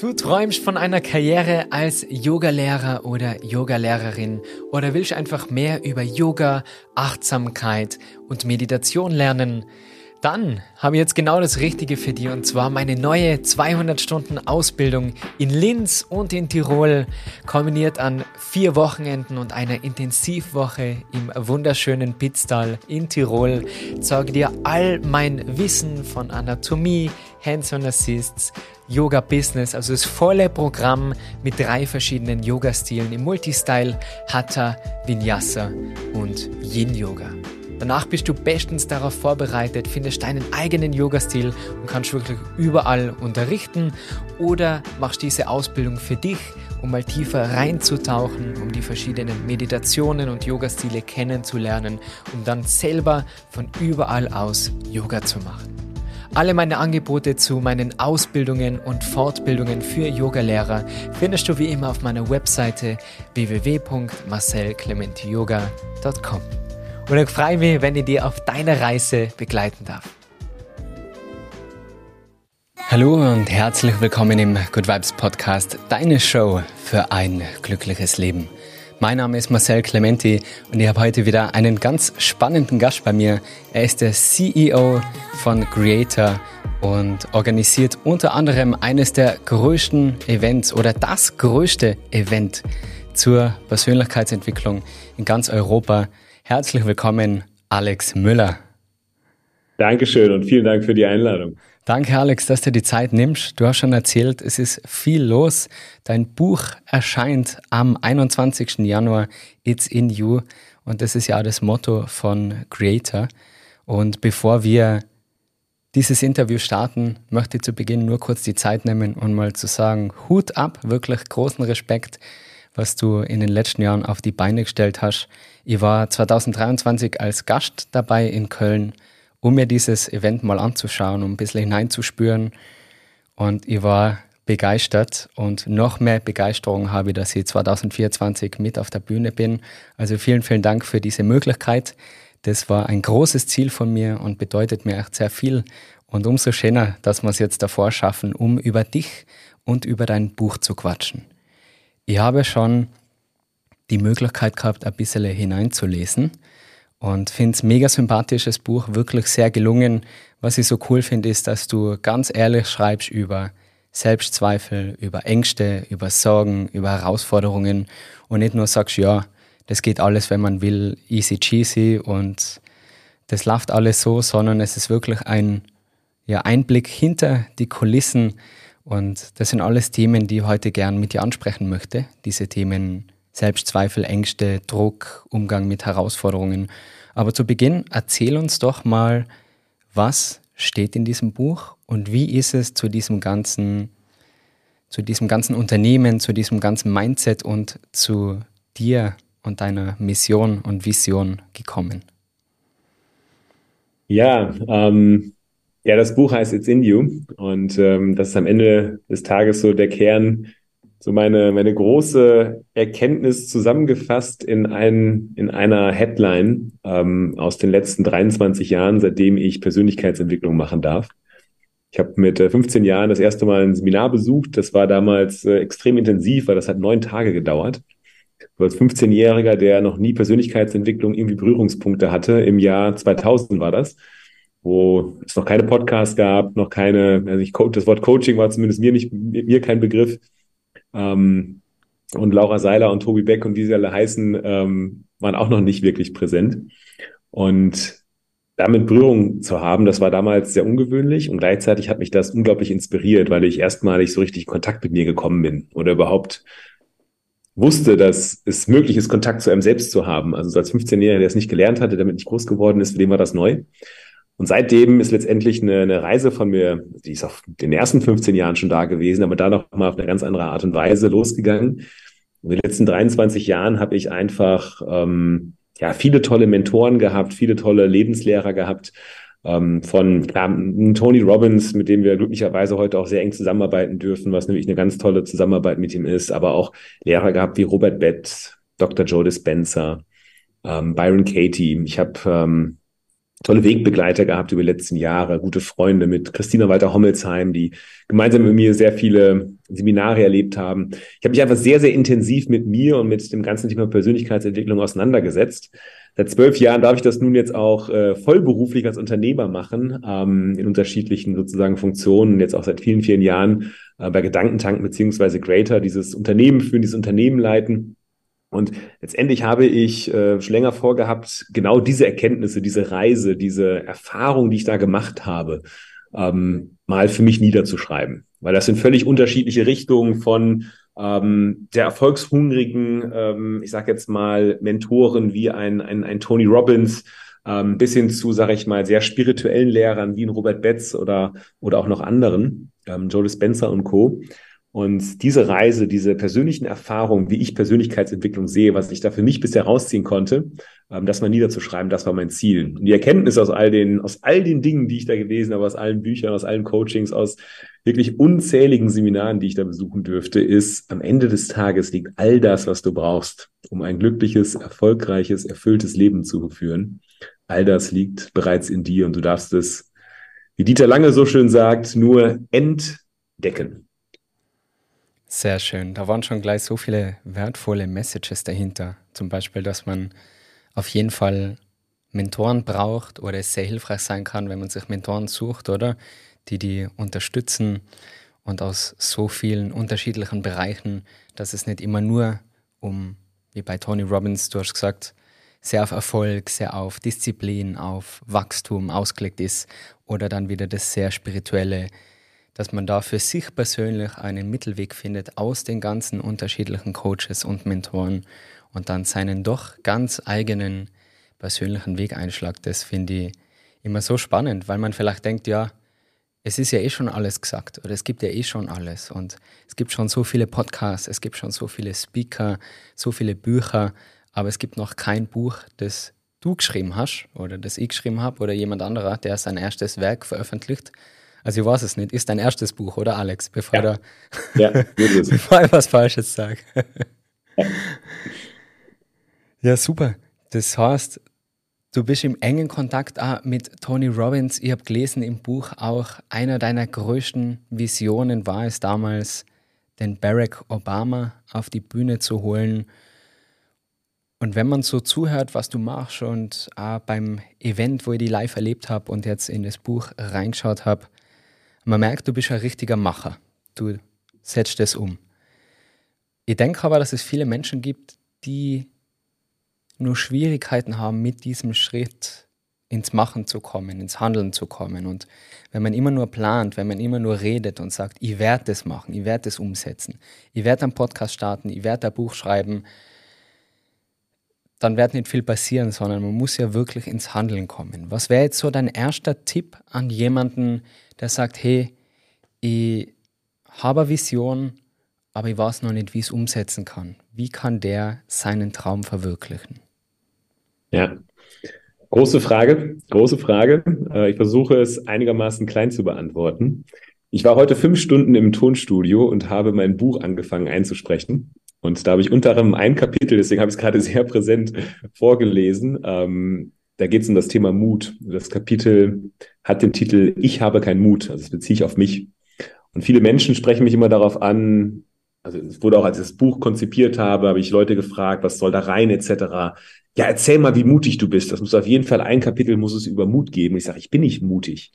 Du träumst von einer Karriere als Yogalehrer oder Yogalehrerin? Oder willst einfach mehr über Yoga, Achtsamkeit und Meditation lernen? Dann habe ich jetzt genau das Richtige für dich und zwar meine neue 200 Stunden Ausbildung in Linz und in Tirol, kombiniert an vier Wochenenden und einer Intensivwoche im wunderschönen Pitztal in Tirol, zeige dir all mein Wissen von Anatomie, Hands-on Assists, Yoga Business, also das volle Programm mit drei verschiedenen Yoga-Stilen im Multistyle, Hatha, Vinyasa und Yin Yoga. Danach bist du bestens darauf vorbereitet, findest deinen eigenen Yoga-Stil und kannst wirklich überall unterrichten oder machst diese Ausbildung für dich, um mal tiefer reinzutauchen, um die verschiedenen Meditationen und Yoga-Stile kennenzulernen, um dann selber von überall aus Yoga zu machen. Alle meine Angebote zu meinen Ausbildungen und Fortbildungen für Yogalehrer findest du wie immer auf meiner Webseite www.marcelclementiyoga.com. Und ich freue mich, wenn ich dir auf deiner Reise begleiten darf. Hallo und herzlich willkommen im Good Vibes Podcast, deine Show für ein glückliches Leben. Mein Name ist Marcel Clementi und ich habe heute wieder einen ganz spannenden Gast bei mir. Er ist der CEO von Creator und organisiert unter anderem eines der größten Events oder das größte Event zur Persönlichkeitsentwicklung in ganz Europa. Herzlich willkommen, Alex Müller. Dankeschön und vielen Dank für die Einladung. Danke, Alex, dass du die Zeit nimmst. Du hast schon erzählt, es ist viel los. Dein Buch erscheint am 21. Januar, It's in You. Und das ist ja das Motto von Creator. Und bevor wir dieses Interview starten, möchte ich zu Beginn nur kurz die Zeit nehmen und mal zu sagen, Hut ab, wirklich großen Respekt was du in den letzten Jahren auf die Beine gestellt hast. Ich war 2023 als Gast dabei in Köln, um mir dieses Event mal anzuschauen, um ein bisschen hineinzuspüren. Und ich war begeistert und noch mehr Begeisterung habe ich, dass ich 2024 mit auf der Bühne bin. Also vielen, vielen Dank für diese Möglichkeit. Das war ein großes Ziel von mir und bedeutet mir echt sehr viel. Und umso schöner, dass wir es jetzt davor schaffen, um über dich und über dein Buch zu quatschen. Ich habe schon die Möglichkeit gehabt, ein bisschen hineinzulesen und finde es mega sympathisches Buch, wirklich sehr gelungen. Was ich so cool finde, ist, dass du ganz ehrlich schreibst über Selbstzweifel, über Ängste, über Sorgen, über Herausforderungen und nicht nur sagst, ja, das geht alles, wenn man will, easy cheesy und das läuft alles so, sondern es ist wirklich ein ja, Einblick hinter die Kulissen, und das sind alles Themen, die ich heute gern mit dir ansprechen möchte. Diese Themen Selbstzweifel, Ängste, Druck, Umgang mit Herausforderungen. Aber zu Beginn erzähl uns doch mal, was steht in diesem Buch und wie ist es zu diesem ganzen, zu diesem ganzen Unternehmen, zu diesem ganzen Mindset und zu dir und deiner Mission und Vision gekommen? Ja, ähm, ja, das Buch heißt It's in You und ähm, das ist am Ende des Tages so der Kern, so meine, meine große Erkenntnis zusammengefasst in, ein, in einer Headline ähm, aus den letzten 23 Jahren, seitdem ich Persönlichkeitsentwicklung machen darf. Ich habe mit 15 äh, Jahren das erste Mal ein Seminar besucht. Das war damals äh, extrem intensiv, weil das hat neun Tage gedauert. So als 15-Jähriger, der noch nie Persönlichkeitsentwicklung irgendwie Berührungspunkte hatte, im Jahr 2000 war das wo es noch keine Podcasts gab, noch keine, also ich, das Wort Coaching war zumindest mir nicht, mir kein Begriff. Ähm, und Laura Seiler und Tobi Beck und wie sie alle heißen, ähm, waren auch noch nicht wirklich präsent. Und damit Berührung zu haben, das war damals sehr ungewöhnlich und gleichzeitig hat mich das unglaublich inspiriert, weil ich erstmalig so richtig in Kontakt mit mir gekommen bin oder überhaupt wusste, dass es möglich ist, Kontakt zu einem selbst zu haben. Also als 15-Jähriger, der es nicht gelernt hatte, damit nicht groß geworden ist, für den war das neu. Und seitdem ist letztendlich eine, eine Reise von mir, die ist auf den ersten 15 Jahren schon da gewesen, aber da noch mal auf eine ganz andere Art und Weise losgegangen. In den letzten 23 Jahren habe ich einfach ähm, ja viele tolle Mentoren gehabt, viele tolle Lebenslehrer gehabt. Ähm, von klar, Tony Robbins, mit dem wir glücklicherweise heute auch sehr eng zusammenarbeiten dürfen, was nämlich eine ganz tolle Zusammenarbeit mit ihm ist, aber auch Lehrer gehabt wie Robert Bett, Dr. Joe Dispenza, ähm, Byron Katie. Ich habe ähm, tolle Wegbegleiter gehabt über die letzten Jahre, gute Freunde mit Christina Walter-Hommelsheim, die gemeinsam mit mir sehr viele Seminare erlebt haben. Ich habe mich einfach sehr, sehr intensiv mit mir und mit dem ganzen Thema Persönlichkeitsentwicklung auseinandergesetzt. Seit zwölf Jahren darf ich das nun jetzt auch äh, vollberuflich als Unternehmer machen, ähm, in unterschiedlichen sozusagen Funktionen, jetzt auch seit vielen, vielen Jahren äh, bei Gedankentanken beziehungsweise Greater dieses Unternehmen führen, dieses Unternehmen leiten. Und letztendlich habe ich äh, schon länger vorgehabt, genau diese Erkenntnisse, diese Reise, diese Erfahrung, die ich da gemacht habe, ähm, mal für mich niederzuschreiben. Weil das sind völlig unterschiedliche Richtungen von ähm, der erfolgshungrigen, ähm, ich sage jetzt mal, Mentoren wie ein, ein, ein Tony Robbins, ähm, bis hin zu, sage ich mal, sehr spirituellen Lehrern wie ein Robert Betz oder, oder auch noch anderen, ähm, Joe Spencer und Co. Und diese Reise, diese persönlichen Erfahrungen, wie ich Persönlichkeitsentwicklung sehe, was ich da für mich bisher rausziehen konnte, ähm, das mal niederzuschreiben, das war mein Ziel. Und die Erkenntnis aus all den, aus all den Dingen, die ich da gelesen habe, aus allen Büchern, aus allen Coachings, aus wirklich unzähligen Seminaren, die ich da besuchen dürfte, ist, am Ende des Tages liegt all das, was du brauchst, um ein glückliches, erfolgreiches, erfülltes Leben zu führen. All das liegt bereits in dir und du darfst es, wie Dieter Lange so schön sagt, nur entdecken. Sehr schön. Da waren schon gleich so viele wertvolle Messages dahinter. Zum Beispiel, dass man auf jeden Fall Mentoren braucht oder es sehr hilfreich sein kann, wenn man sich Mentoren sucht, oder? Die die unterstützen und aus so vielen unterschiedlichen Bereichen, dass es nicht immer nur um, wie bei Tony Robbins, du hast gesagt, sehr auf Erfolg, sehr auf Disziplin, auf Wachstum ausgelegt ist oder dann wieder das sehr spirituelle, dass man da für sich persönlich einen Mittelweg findet aus den ganzen unterschiedlichen Coaches und Mentoren und dann seinen doch ganz eigenen persönlichen Weg einschlagt. Das finde ich immer so spannend, weil man vielleicht denkt, ja, es ist ja eh schon alles gesagt oder es gibt ja eh schon alles und es gibt schon so viele Podcasts, es gibt schon so viele Speaker, so viele Bücher, aber es gibt noch kein Buch, das du geschrieben hast oder das ich geschrieben habe oder jemand anderer, der sein erstes Werk veröffentlicht. Also ich weiß es nicht. Ist dein erstes Buch, oder Alex? Bevor, ja. Da, ja, bevor ich was Falsches sage. ja. ja, super. Das heißt, du bist im engen Kontakt auch mit Tony Robbins. Ich habe gelesen im Buch auch, einer deiner größten Visionen war es damals, den Barack Obama auf die Bühne zu holen. Und wenn man so zuhört, was du machst und auch beim Event, wo ich die live erlebt habe und jetzt in das Buch reingeschaut habe, man merkt, du bist ein richtiger Macher. Du setzt es um. Ich denke aber, dass es viele Menschen gibt, die nur Schwierigkeiten haben, mit diesem Schritt ins Machen zu kommen, ins Handeln zu kommen. Und wenn man immer nur plant, wenn man immer nur redet und sagt, ich werde das machen, ich werde das umsetzen, ich werde einen Podcast starten, ich werde ein Buch schreiben, dann wird nicht viel passieren, sondern man muss ja wirklich ins Handeln kommen. Was wäre jetzt so dein erster Tipp an jemanden, der sagt, hey, ich habe eine Vision, aber ich weiß noch nicht, wie ich es umsetzen kann. Wie kann der seinen Traum verwirklichen? Ja, große Frage, große Frage. Äh, ich versuche es einigermaßen klein zu beantworten. Ich war heute fünf Stunden im Tonstudio und habe mein Buch angefangen einzusprechen. Und da habe ich unter anderem ein Kapitel, deswegen habe ich es gerade sehr präsent vorgelesen. Ähm, da geht es um das Thema Mut. Das Kapitel hat den Titel Ich habe keinen Mut. Also das beziehe ich auf mich. Und viele Menschen sprechen mich immer darauf an, also es wurde auch, als ich das Buch konzipiert habe, habe ich Leute gefragt, was soll da rein, etc. Ja, erzähl mal, wie mutig du bist. Das muss auf jeden Fall ein Kapitel muss es über Mut geben. Und ich sage, ich bin nicht mutig.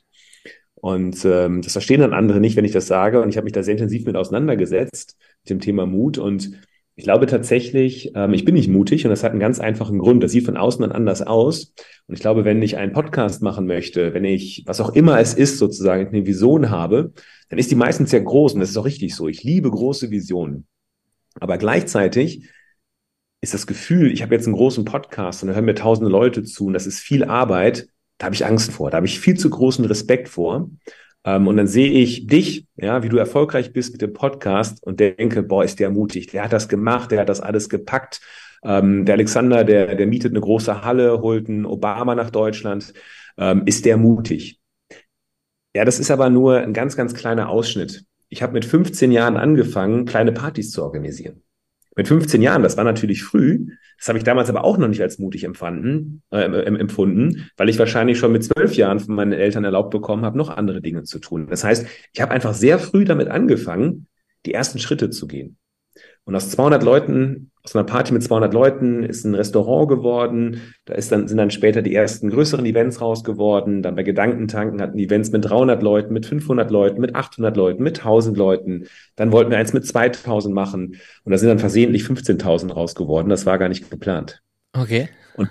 Und ähm, das verstehen dann andere nicht, wenn ich das sage. Und ich habe mich da sehr intensiv mit auseinandergesetzt, mit dem Thema Mut. Und ich glaube tatsächlich, ähm, ich bin nicht mutig und das hat einen ganz einfachen Grund. Das sieht von außen dann anders aus. Und ich glaube, wenn ich einen Podcast machen möchte, wenn ich, was auch immer es ist, sozusagen eine Vision habe, dann ist die meistens sehr groß und das ist auch richtig so. Ich liebe große Visionen. Aber gleichzeitig ist das Gefühl, ich habe jetzt einen großen Podcast und da hören mir tausende Leute zu und das ist viel Arbeit, da habe ich Angst vor, da habe ich viel zu großen Respekt vor. Ähm, und dann sehe ich dich, ja, wie du erfolgreich bist mit dem Podcast und denke, boah, ist der mutig. Der hat das gemacht, der hat das alles gepackt. Ähm, der Alexander, der, der mietet eine große Halle, holt einen Obama nach Deutschland. Ähm, ist der mutig? Ja, das ist aber nur ein ganz, ganz kleiner Ausschnitt. Ich habe mit 15 Jahren angefangen, kleine Partys zu organisieren. Mit 15 Jahren, das war natürlich früh, Das habe ich damals aber auch noch nicht als mutig empfanden, äh, empfunden, weil ich wahrscheinlich schon mit zwölf Jahren von meinen Eltern erlaubt bekommen habe, noch andere Dinge zu tun. Das heißt, ich habe einfach sehr früh damit angefangen, die ersten Schritte zu gehen. Und aus 200 Leuten, aus einer Party mit 200 Leuten ist ein Restaurant geworden. Da ist dann, sind dann später die ersten größeren Events raus geworden. Dann bei Gedankentanken hatten Events mit 300 Leuten, mit 500 Leuten, mit 800 Leuten, mit 1000 Leuten. Dann wollten wir eins mit 2000 machen. Und da sind dann versehentlich 15.000 raus geworden. Das war gar nicht geplant. Okay. Und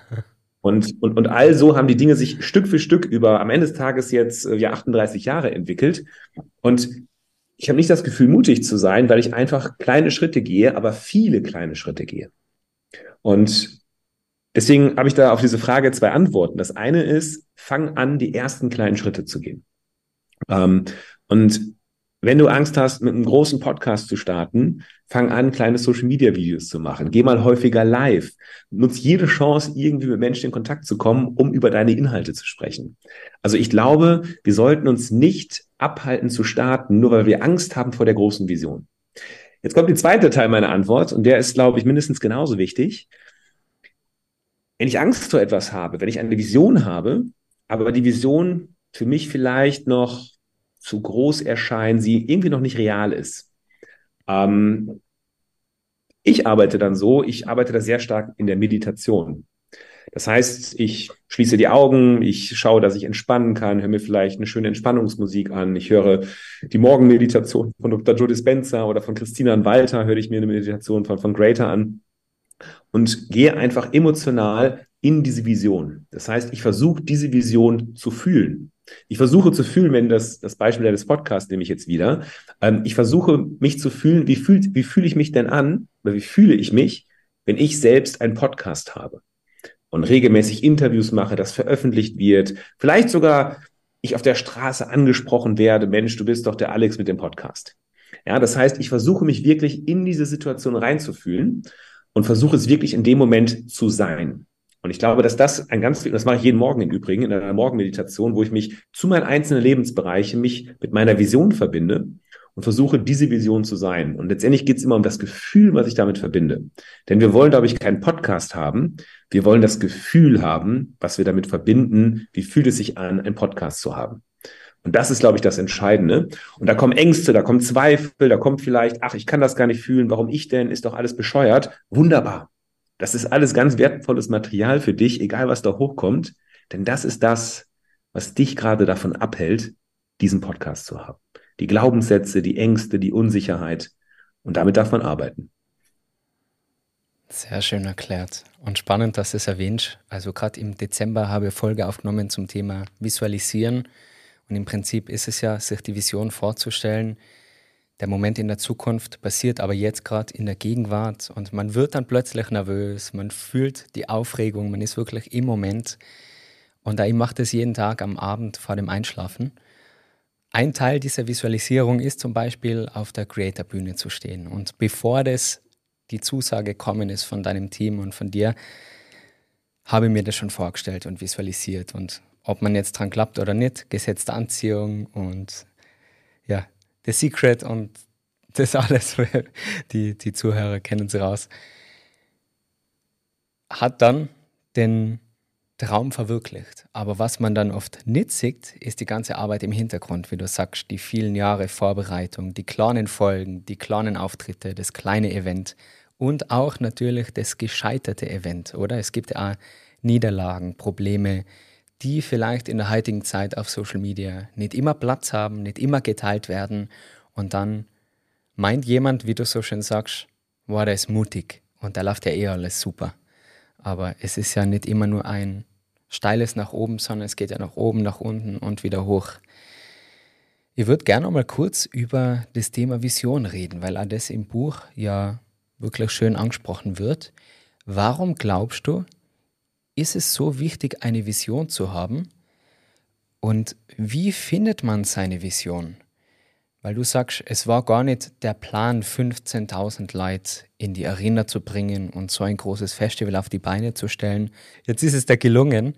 und, und, und all so haben die Dinge sich Stück für Stück über am Ende des Tages jetzt äh, ja 38 Jahre entwickelt. Und ich habe nicht das Gefühl, mutig zu sein, weil ich einfach kleine Schritte gehe, aber viele kleine Schritte gehe. Und deswegen habe ich da auf diese Frage zwei Antworten. Das eine ist, fang an, die ersten kleinen Schritte zu gehen. Ähm, und wenn du Angst hast, mit einem großen Podcast zu starten, fang an, kleine Social Media Videos zu machen. Geh mal häufiger live. Nutz jede Chance, irgendwie mit Menschen in Kontakt zu kommen, um über deine Inhalte zu sprechen. Also ich glaube, wir sollten uns nicht abhalten zu starten, nur weil wir Angst haben vor der großen Vision. Jetzt kommt der zweite Teil meiner Antwort und der ist, glaube ich, mindestens genauso wichtig. Wenn ich Angst vor etwas habe, wenn ich eine Vision habe, aber die Vision für mich vielleicht noch zu groß erscheint, sie irgendwie noch nicht real ist. Ähm, ich arbeite dann so, ich arbeite da sehr stark in der Meditation. Das heißt, ich schließe die Augen, ich schaue, dass ich entspannen kann, höre mir vielleicht eine schöne Entspannungsmusik an. Ich höre die Morgenmeditation von Dr. Joe Dispenza oder von Christina Walter, höre ich mir eine Meditation von, von Greater an und gehe einfach emotional in diese Vision. Das heißt, ich versuche diese Vision zu fühlen. Ich versuche zu fühlen, wenn das, das Beispiel des Podcasts nehme ich jetzt wieder. Ähm, ich versuche mich zu fühlen, wie fühlt, wie fühle ich mich denn an, oder wie fühle ich mich, wenn ich selbst einen Podcast habe und regelmäßig Interviews mache, das veröffentlicht wird, vielleicht sogar ich auf der Straße angesprochen werde, Mensch, du bist doch der Alex mit dem Podcast. Ja, das heißt, ich versuche mich wirklich in diese Situation reinzufühlen und versuche es wirklich in dem Moment zu sein. Und ich glaube, dass das ein ganz, das mache ich jeden Morgen im Übrigen, in einer Morgenmeditation, wo ich mich zu meinen einzelnen Lebensbereichen mich mit meiner Vision verbinde und versuche, diese Vision zu sein. Und letztendlich geht es immer um das Gefühl, was ich damit verbinde. Denn wir wollen, glaube ich, keinen Podcast haben. Wir wollen das Gefühl haben, was wir damit verbinden. Wie fühlt es sich an, einen Podcast zu haben? Und das ist, glaube ich, das Entscheidende. Und da kommen Ängste, da kommen Zweifel, da kommt vielleicht, ach, ich kann das gar nicht fühlen, warum ich denn, ist doch alles bescheuert. Wunderbar. Das ist alles ganz wertvolles Material für dich, egal was da hochkommt, denn das ist das, was dich gerade davon abhält, diesen Podcast zu haben. Die Glaubenssätze, die Ängste, die Unsicherheit. Und damit darf man arbeiten. Sehr schön erklärt und spannend, dass du es erwähnst. Also gerade im Dezember habe ich Folge aufgenommen zum Thema Visualisieren. Und im Prinzip ist es ja, sich die Vision vorzustellen, der Moment in der Zukunft passiert aber jetzt gerade in der Gegenwart und man wird dann plötzlich nervös, man fühlt die Aufregung, man ist wirklich im Moment. Und ich mache das jeden Tag am Abend vor dem Einschlafen. Ein Teil dieser Visualisierung ist zum Beispiel auf der Creator-Bühne zu stehen. Und bevor das die Zusage gekommen ist von deinem Team und von dir, habe ich mir das schon vorgestellt und visualisiert. Und ob man jetzt dran klappt oder nicht, gesetzte Anziehung und ja, The Secret und das alles, die, die Zuhörer kennen sie raus, hat dann den Traum verwirklicht. Aber was man dann oft nicht sieht, ist die ganze Arbeit im Hintergrund, wie du sagst, die vielen Jahre Vorbereitung, die kleinen Folgen, die kleinen Auftritte, das kleine Event und auch natürlich das gescheiterte Event, oder? Es gibt ja auch Niederlagen, Probleme, die vielleicht in der heutigen Zeit auf Social Media nicht immer Platz haben, nicht immer geteilt werden. Und dann meint jemand, wie du so schön sagst, wow, der ist mutig und da läuft ja eh alles super. Aber es ist ja nicht immer nur ein steiles nach oben, sondern es geht ja nach oben, nach unten und wieder hoch. Ich würde gerne mal kurz über das Thema Vision reden, weil auch das im Buch ja wirklich schön angesprochen wird. Warum glaubst du, ist es so wichtig, eine Vision zu haben? Und wie findet man seine Vision? Weil du sagst, es war gar nicht der Plan, 15.000 Leute in die Arena zu bringen und so ein großes Festival auf die Beine zu stellen. Jetzt ist es da gelungen.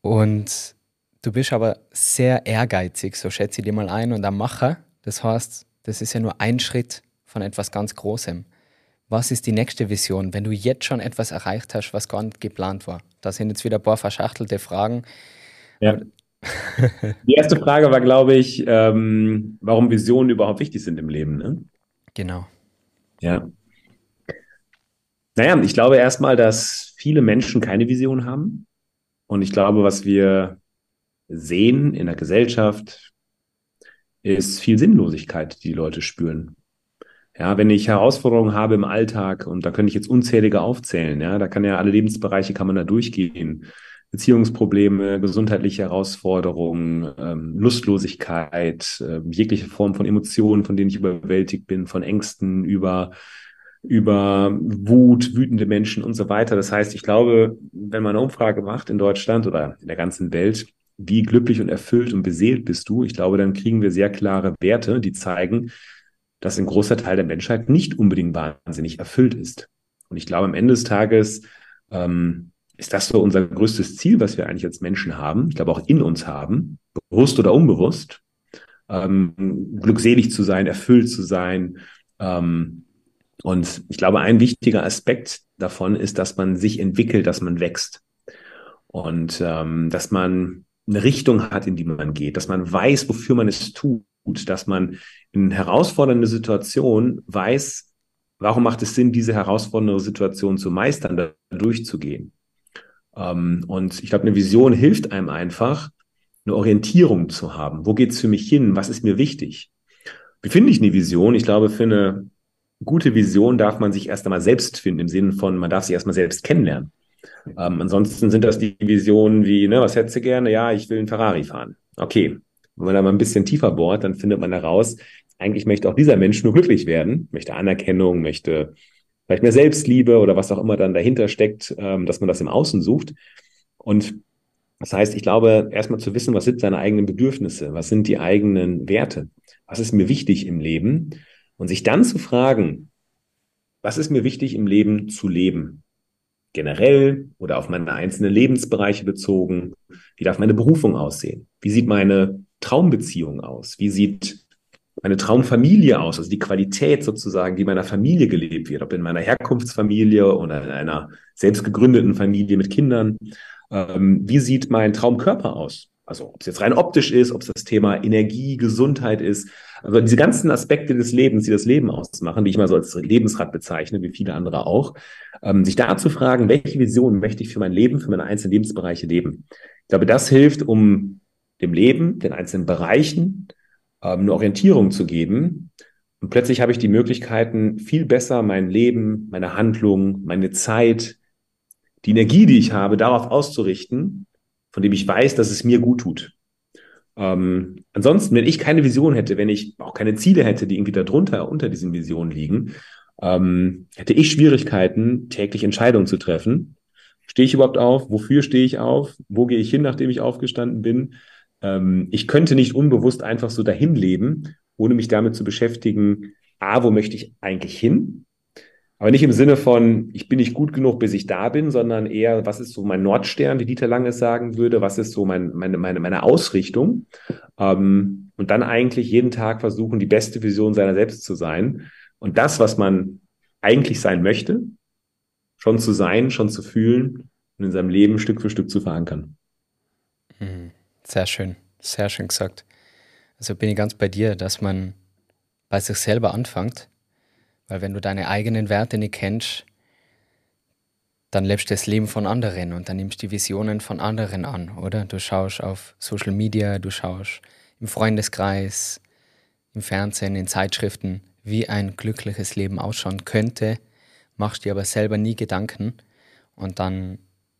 Und du bist aber sehr ehrgeizig, so schätze ich dir mal ein, und ein Macher. Das heißt, das ist ja nur ein Schritt von etwas ganz Großem. was ist die nächste Vision, wenn du jetzt schon etwas erreicht hast, was gar nicht geplant war? Da sind jetzt wieder ein paar verschachtelte Fragen. Ja. Die erste Frage war, glaube ich, ähm, warum Visionen überhaupt wichtig sind im Leben. Ne? Genau. Ja. Naja, ich glaube erstmal, dass viele Menschen keine Vision haben. Und ich glaube, was wir sehen in der Gesellschaft, ist viel Sinnlosigkeit, die die Leute spüren. Ja, wenn ich Herausforderungen habe im Alltag, und da könnte ich jetzt unzählige aufzählen, ja, da kann ja alle Lebensbereiche kann man da durchgehen. Beziehungsprobleme, gesundheitliche Herausforderungen, ähm, Lustlosigkeit, äh, jegliche Form von Emotionen, von denen ich überwältigt bin, von Ängsten über, über Wut, wütende Menschen und so weiter. Das heißt, ich glaube, wenn man eine Umfrage macht in Deutschland oder in der ganzen Welt, wie glücklich und erfüllt und beseelt bist du, ich glaube, dann kriegen wir sehr klare Werte, die zeigen, dass ein großer Teil der Menschheit nicht unbedingt wahnsinnig erfüllt ist. Und ich glaube, am Ende des Tages ähm, ist das so unser größtes Ziel, was wir eigentlich als Menschen haben, ich glaube auch in uns haben, bewusst oder unbewusst, ähm, glückselig zu sein, erfüllt zu sein. Ähm, und ich glaube, ein wichtiger Aspekt davon ist, dass man sich entwickelt, dass man wächst und ähm, dass man eine Richtung hat, in die man geht, dass man weiß, wofür man es tut, dass man in herausfordernde Situationen weiß, warum macht es Sinn, diese herausfordernde Situation zu meistern, da durchzugehen. Ähm, und ich glaube, eine Vision hilft einem einfach, eine Orientierung zu haben. Wo geht es für mich hin? Was ist mir wichtig? Wie finde ich eine Vision? Ich glaube, für eine gute Vision darf man sich erst einmal selbst finden, im Sinne von, man darf sich erstmal selbst kennenlernen. Ähm, ansonsten sind das die Visionen wie, ne, was hättest du gerne? Ja, ich will einen Ferrari fahren. Okay. Wenn man da mal ein bisschen tiefer bohrt, dann findet man heraus, eigentlich möchte auch dieser Mensch nur glücklich werden, möchte Anerkennung, möchte vielleicht mehr Selbstliebe oder was auch immer dann dahinter steckt, ähm, dass man das im Außen sucht. Und das heißt, ich glaube, erstmal zu wissen, was sind seine eigenen Bedürfnisse, was sind die eigenen Werte, was ist mir wichtig im Leben und sich dann zu fragen, was ist mir wichtig im Leben zu leben? Generell oder auf meine einzelnen Lebensbereiche bezogen? Wie darf meine Berufung aussehen? Wie sieht meine Traumbeziehung aus? Wie sieht meine Traumfamilie aus, also die Qualität sozusagen, die meiner Familie gelebt wird, ob in meiner Herkunftsfamilie oder in einer selbst gegründeten Familie mit Kindern. Ähm, wie sieht mein Traumkörper aus? Also ob es jetzt rein optisch ist, ob es das Thema Energie, Gesundheit ist. Also diese ganzen Aspekte des Lebens, die das Leben ausmachen, die ich mal so als Lebensrad bezeichne, wie viele andere auch, ähm, sich da zu fragen, welche Vision möchte ich für mein Leben, für meine einzelnen Lebensbereiche leben. Ich glaube, das hilft, um dem Leben, den einzelnen Bereichen ähm, eine Orientierung zu geben. Und plötzlich habe ich die Möglichkeiten, viel besser mein Leben, meine Handlung, meine Zeit, die Energie, die ich habe, darauf auszurichten, von dem ich weiß, dass es mir gut tut. Ähm, ansonsten, wenn ich keine Vision hätte, wenn ich auch keine Ziele hätte, die irgendwie darunter, unter diesen Visionen liegen, ähm, hätte ich Schwierigkeiten, täglich Entscheidungen zu treffen. Stehe ich überhaupt auf? Wofür stehe ich auf? Wo gehe ich hin, nachdem ich aufgestanden bin? Ähm, ich könnte nicht unbewusst einfach so dahin leben, ohne mich damit zu beschäftigen, a, wo möchte ich eigentlich hin? Aber nicht im Sinne von, ich bin nicht gut genug, bis ich da bin, sondern eher, was ist so mein Nordstern, wie Dieter Lange sagen würde, was ist so mein, meine, meine, meine Ausrichtung? Ähm, und dann eigentlich jeden Tag versuchen, die beste Vision seiner selbst zu sein. Und das, was man eigentlich sein möchte, schon zu sein, schon zu fühlen und in seinem Leben Stück für Stück zu verankern. Sehr schön, sehr schön gesagt. Also bin ich ganz bei dir, dass man bei sich selber anfängt, weil wenn du deine eigenen Werte nicht kennst, dann lebst du das Leben von anderen und dann nimmst du die Visionen von anderen an, oder? Du schaust auf Social Media, du schaust im Freundeskreis, im Fernsehen, in Zeitschriften, wie ein glückliches Leben ausschauen könnte, machst dir aber selber nie Gedanken und dann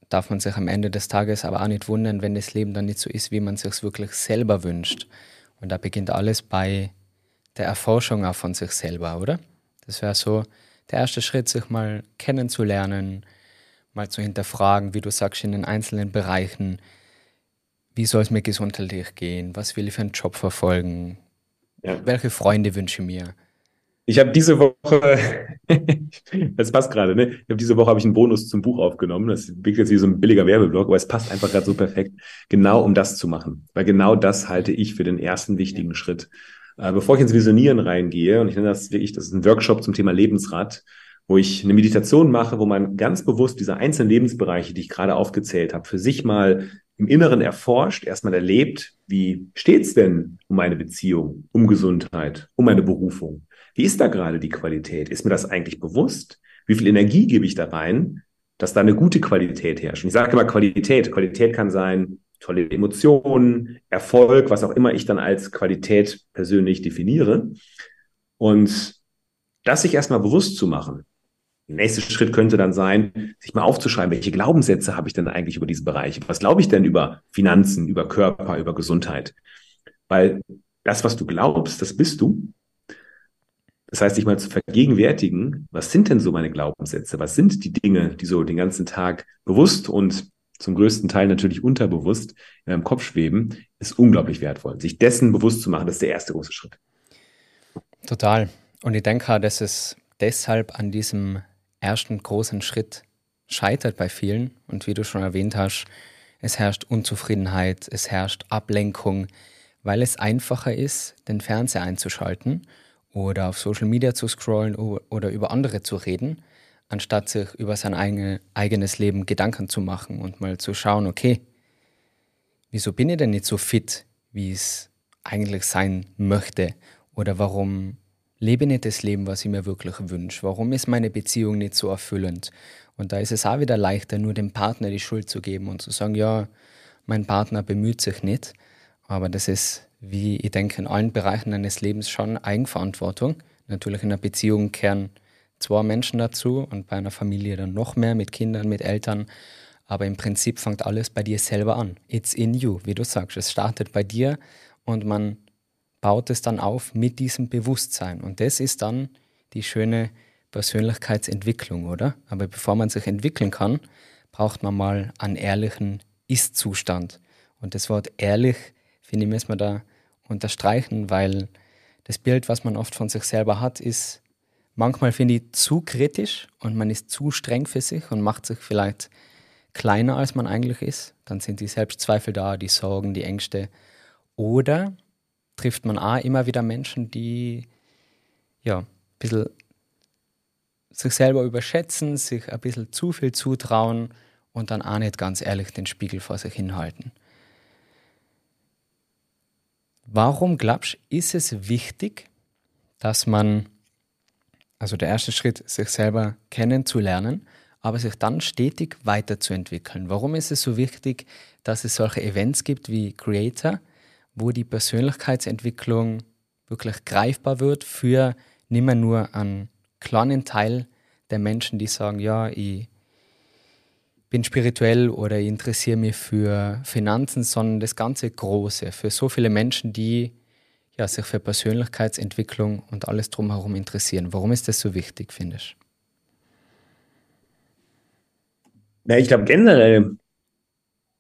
darf man sich am Ende des Tages aber auch nicht wundern, wenn das Leben dann nicht so ist, wie man sich wirklich selber wünscht. Und da beginnt alles bei der Erforschung auch von sich selber, oder? Das wäre so der erste Schritt, sich mal kennenzulernen, mal zu hinterfragen, wie du sagst, in den einzelnen Bereichen, wie soll es mir gesundheitlich gehen, was will ich für einen Job verfolgen, ja. welche Freunde wünsche ich mir. Ich habe diese Woche, das passt gerade, ne? Ich habe diese Woche habe ich einen Bonus zum Buch aufgenommen. Das wirkt jetzt wie so ein billiger Werbeblock, aber es passt einfach gerade so perfekt, genau um das zu machen. Weil genau das halte ich für den ersten wichtigen Schritt. Äh, bevor ich ins Visionieren reingehe, und ich nenne das wirklich, das ist ein Workshop zum Thema Lebensrad, wo ich eine Meditation mache, wo man ganz bewusst diese einzelnen Lebensbereiche, die ich gerade aufgezählt habe, für sich mal im Inneren erforscht, erstmal erlebt, wie steht's denn um meine Beziehung, um Gesundheit, um meine Berufung? Wie ist da gerade die Qualität? Ist mir das eigentlich bewusst? Wie viel Energie gebe ich da rein, dass da eine gute Qualität herrscht? Und ich sage immer Qualität. Qualität kann sein, tolle Emotionen, Erfolg, was auch immer ich dann als Qualität persönlich definiere. Und das sich erstmal bewusst zu machen. Der nächste Schritt könnte dann sein, sich mal aufzuschreiben, welche Glaubenssätze habe ich denn eigentlich über diese Bereiche? Was glaube ich denn über Finanzen, über Körper, über Gesundheit? Weil das, was du glaubst, das bist du. Das heißt, sich mal zu vergegenwärtigen, was sind denn so meine Glaubenssätze? Was sind die Dinge, die so den ganzen Tag bewusst und zum größten Teil natürlich unterbewusst in meinem Kopf schweben, ist unglaublich wertvoll. Sich dessen bewusst zu machen, das ist der erste große Schritt. Total. Und ich denke dass es deshalb an diesem ersten großen Schritt scheitert bei vielen. Und wie du schon erwähnt hast, es herrscht Unzufriedenheit, es herrscht Ablenkung, weil es einfacher ist, den Fernseher einzuschalten oder auf Social Media zu scrollen oder über andere zu reden, anstatt sich über sein eigene, eigenes Leben Gedanken zu machen und mal zu schauen, okay, wieso bin ich denn nicht so fit, wie es eigentlich sein möchte? Oder warum lebe nicht das Leben, was ich mir wirklich wünsche? Warum ist meine Beziehung nicht so erfüllend? Und da ist es auch wieder leichter, nur dem Partner die Schuld zu geben und zu sagen, ja, mein Partner bemüht sich nicht. Aber das ist, wie ich denke, in allen Bereichen eines Lebens schon Eigenverantwortung. Natürlich in einer Beziehung kehren zwei Menschen dazu und bei einer Familie dann noch mehr mit Kindern, mit Eltern. Aber im Prinzip fängt alles bei dir selber an. It's in you, wie du sagst. Es startet bei dir und man baut es dann auf mit diesem Bewusstsein. Und das ist dann die schöne Persönlichkeitsentwicklung, oder? Aber bevor man sich entwickeln kann, braucht man mal einen ehrlichen Ist-Zustand. Und das Wort ehrlich, finde ich, müssen wir da unterstreichen, weil das Bild, was man oft von sich selber hat, ist manchmal, finde ich, zu kritisch und man ist zu streng für sich und macht sich vielleicht kleiner, als man eigentlich ist. Dann sind die Selbstzweifel da, die Sorgen, die Ängste. Oder trifft man auch immer wieder Menschen, die ja, ein bisschen sich selber überschätzen, sich ein bisschen zu viel zutrauen und dann auch nicht ganz ehrlich den Spiegel vor sich hinhalten. Warum glaubst du, ist es wichtig, dass man, also der erste Schritt, sich selber kennenzulernen, aber sich dann stetig weiterzuentwickeln? Warum ist es so wichtig, dass es solche Events gibt wie Creator, wo die Persönlichkeitsentwicklung wirklich greifbar wird für nicht mehr nur einen kleinen Teil der Menschen, die sagen, ja, ich bin spirituell oder ich interessiere mich für Finanzen, sondern das ganze Große, für so viele Menschen, die ja, sich für Persönlichkeitsentwicklung und alles drumherum interessieren. Warum ist das so wichtig, findest du? Ja, ich glaube generell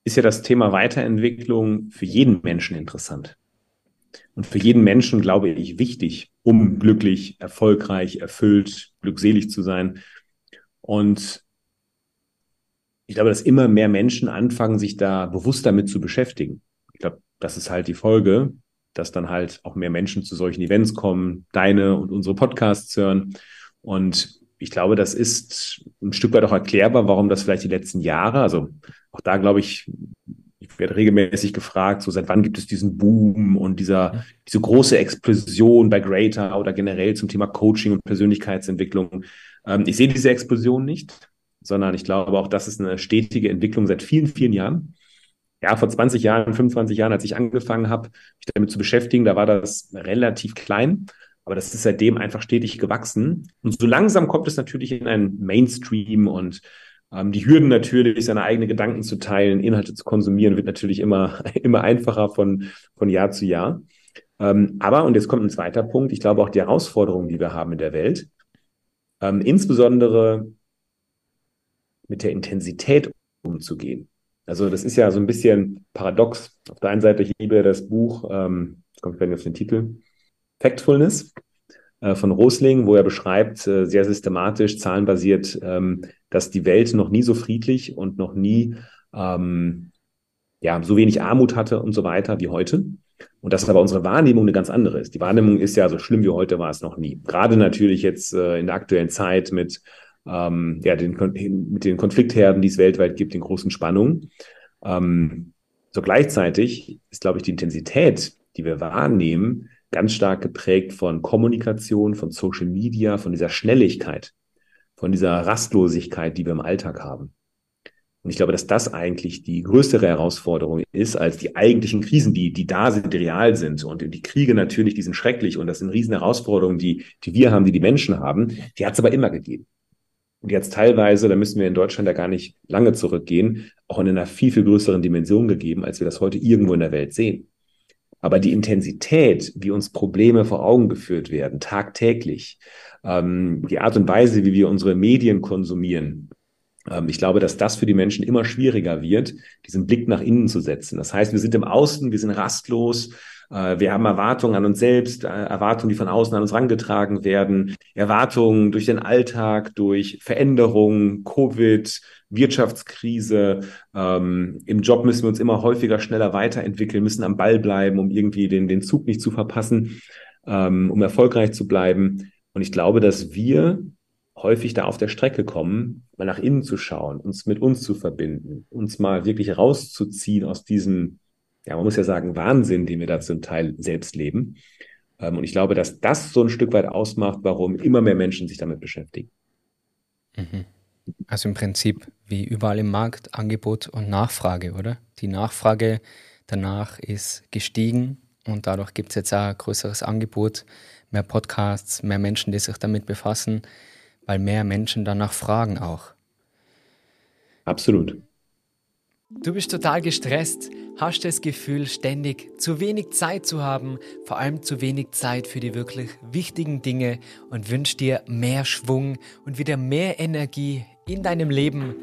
ist ja das Thema Weiterentwicklung für jeden Menschen interessant. Und für jeden Menschen, glaube ich, wichtig, um glücklich, erfolgreich, erfüllt, glückselig zu sein. Und ich glaube, dass immer mehr Menschen anfangen, sich da bewusst damit zu beschäftigen. Ich glaube, das ist halt die Folge, dass dann halt auch mehr Menschen zu solchen Events kommen, deine und unsere Podcasts hören. Und ich glaube, das ist ein Stück weit auch erklärbar, warum das vielleicht die letzten Jahre, also auch da glaube ich, ich werde regelmäßig gefragt, so seit wann gibt es diesen Boom und dieser, diese große Explosion bei Greater oder generell zum Thema Coaching und Persönlichkeitsentwicklung. Ähm, ich sehe diese Explosion nicht, sondern ich glaube auch, das ist eine stetige Entwicklung seit vielen, vielen Jahren. Ja, vor 20 Jahren, 25 Jahren, als ich angefangen habe, mich damit zu beschäftigen, da war das relativ klein. Aber das ist seitdem einfach stetig gewachsen. Und so langsam kommt es natürlich in einen Mainstream und ähm, die Hürden natürlich, seine eigenen Gedanken zu teilen, Inhalte zu konsumieren, wird natürlich immer, immer einfacher von, von Jahr zu Jahr. Ähm, aber, und jetzt kommt ein zweiter Punkt, ich glaube auch die Herausforderungen, die wir haben in der Welt, ähm, insbesondere mit der Intensität umzugehen. Also das ist ja so ein bisschen paradox. Auf der einen Seite, ich liebe das Buch, ähm, jetzt kommt ich auf den Titel, Factfulness äh, von Rosling, wo er beschreibt, äh, sehr systematisch, zahlenbasiert, ähm, dass die Welt noch nie so friedlich und noch nie ähm, ja, so wenig Armut hatte und so weiter wie heute. Und dass aber unsere Wahrnehmung eine ganz andere ist. Die Wahrnehmung ist ja so schlimm wie heute war es noch nie. Gerade natürlich jetzt äh, in der aktuellen Zeit mit, ähm, ja, den, mit den Konfliktherden, die es weltweit gibt, den großen Spannungen. Ähm, so gleichzeitig ist, glaube ich, die Intensität, die wir wahrnehmen, ganz stark geprägt von Kommunikation, von Social Media, von dieser Schnelligkeit, von dieser Rastlosigkeit, die wir im Alltag haben. Und ich glaube, dass das eigentlich die größere Herausforderung ist als die eigentlichen Krisen, die, die da sind, die real sind. Und die Kriege natürlich, die sind schrecklich und das sind riesen Herausforderungen, die, die wir haben, die die Menschen haben. Die hat es aber immer gegeben. Und jetzt teilweise, da müssen wir in Deutschland ja gar nicht lange zurückgehen, auch in einer viel, viel größeren Dimension gegeben, als wir das heute irgendwo in der Welt sehen. Aber die Intensität, wie uns Probleme vor Augen geführt werden, tagtäglich, ähm, die Art und Weise, wie wir unsere Medien konsumieren, ähm, ich glaube, dass das für die Menschen immer schwieriger wird, diesen Blick nach innen zu setzen. Das heißt, wir sind im Außen, wir sind rastlos, wir haben Erwartungen an uns selbst, äh, Erwartungen, die von außen an uns rangetragen werden, Erwartungen durch den Alltag, durch Veränderungen, Covid, Wirtschaftskrise. Ähm, Im Job müssen wir uns immer häufiger, schneller weiterentwickeln, müssen am Ball bleiben, um irgendwie den, den Zug nicht zu verpassen, ähm, um erfolgreich zu bleiben. Und ich glaube, dass wir häufig da auf der Strecke kommen, mal nach innen zu schauen, uns mit uns zu verbinden, uns mal wirklich rauszuziehen aus diesem, ja, man muss ja sagen, Wahnsinn, den wir da zum Teil selbst leben. Ähm, und ich glaube, dass das so ein Stück weit ausmacht, warum immer mehr Menschen sich damit beschäftigen. Mhm. Also im Prinzip wie überall im Markt Angebot und Nachfrage, oder? Die Nachfrage danach ist gestiegen und dadurch gibt es jetzt auch ein größeres Angebot, mehr Podcasts, mehr Menschen, die sich damit befassen weil mehr Menschen danach fragen auch. Absolut. Du bist total gestresst, hast das Gefühl, ständig zu wenig Zeit zu haben, vor allem zu wenig Zeit für die wirklich wichtigen Dinge und wünschst dir mehr Schwung und wieder mehr Energie in deinem Leben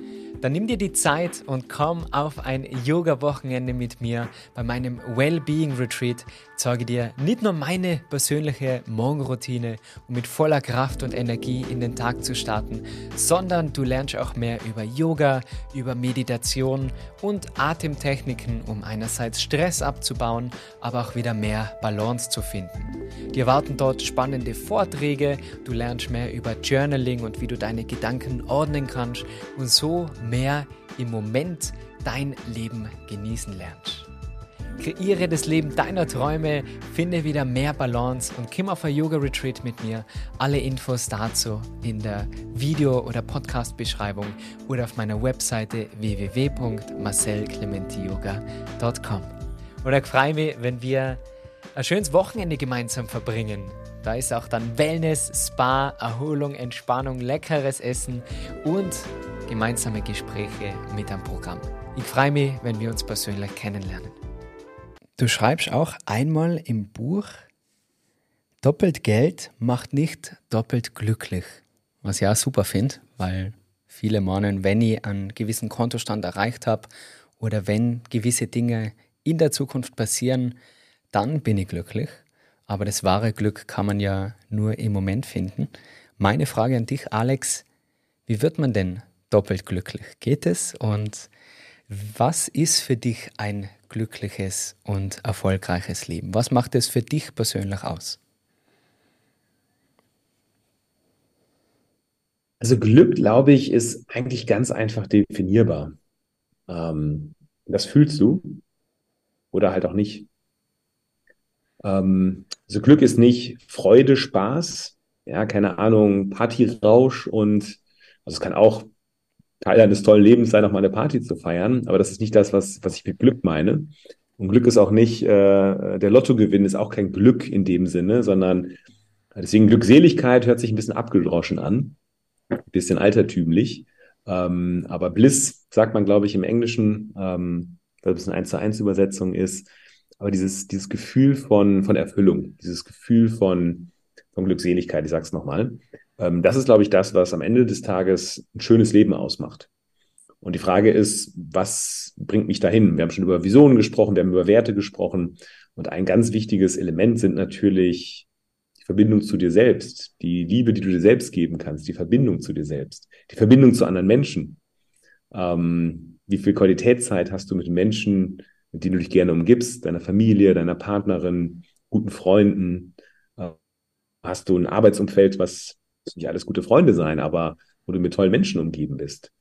dann nimm dir die Zeit und komm auf ein Yoga-Wochenende mit mir bei meinem Wellbeing Retreat. Zeige dir nicht nur meine persönliche Morgenroutine, um mit voller Kraft und Energie in den Tag zu starten, sondern du lernst auch mehr über Yoga, über Meditation und Atemtechniken, um einerseits Stress abzubauen, aber auch wieder mehr Balance zu finden. Dir warten dort spannende Vorträge, du lernst mehr über Journaling und wie du deine Gedanken ordnen kannst und so mehr im Moment dein Leben genießen lernst. Kreiere das Leben deiner Träume, finde wieder mehr Balance und komm auf ein Yoga Retreat mit mir. Alle Infos dazu in der Video- oder Podcast-Beschreibung oder auf meiner Webseite www.marcelclementiyoga.com. Oder ich freue mich, wenn wir ein schönes Wochenende gemeinsam verbringen. Da ist auch dann Wellness, Spa, Erholung, Entspannung, leckeres Essen und gemeinsame Gespräche mit am Programm. Ich freue mich, wenn wir uns persönlich kennenlernen. Du schreibst auch einmal im Buch, doppelt Geld macht nicht doppelt glücklich. Was ich auch super finde, weil viele meinen, wenn ich einen gewissen Kontostand erreicht habe oder wenn gewisse Dinge in der Zukunft passieren, dann bin ich glücklich. Aber das wahre Glück kann man ja nur im Moment finden. Meine Frage an dich, Alex, wie wird man denn doppelt glücklich? Geht es? Und was ist für dich ein glückliches und erfolgreiches Leben? Was macht es für dich persönlich aus? Also Glück, glaube ich, ist eigentlich ganz einfach definierbar. Ähm, das fühlst du oder halt auch nicht. Ähm, also Glück ist nicht Freude, Spaß, ja, keine Ahnung, Partyrausch und also es kann auch Teil eines tollen Lebens sein, auch mal eine Party zu feiern, aber das ist nicht das, was, was ich mit Glück meine. Und Glück ist auch nicht, äh, der Lottogewinn ist auch kein Glück in dem Sinne, sondern deswegen Glückseligkeit hört sich ein bisschen abgedroschen an, ein bisschen altertümlich. Ähm, aber Bliss sagt man, glaube ich, im Englischen, ähm, weil es eine 1 zu 1 Übersetzung ist, aber dieses, dieses Gefühl von, von Erfüllung, dieses Gefühl von, von Glückseligkeit, ich sage es nochmal, das ist, glaube ich, das, was am Ende des Tages ein schönes Leben ausmacht. Und die Frage ist, was bringt mich dahin? Wir haben schon über Visionen gesprochen, wir haben über Werte gesprochen. Und ein ganz wichtiges Element sind natürlich die Verbindung zu dir selbst, die Liebe, die du dir selbst geben kannst, die Verbindung zu dir selbst, die Verbindung zu anderen Menschen. Ähm, wie viel Qualitätszeit hast du mit Menschen, mit denen du dich gerne umgibst, deiner Familie, deiner Partnerin, guten Freunden. Äh, hast du ein Arbeitsumfeld, was nicht alles gute Freunde sein, aber wo du mit tollen Menschen umgeben bist.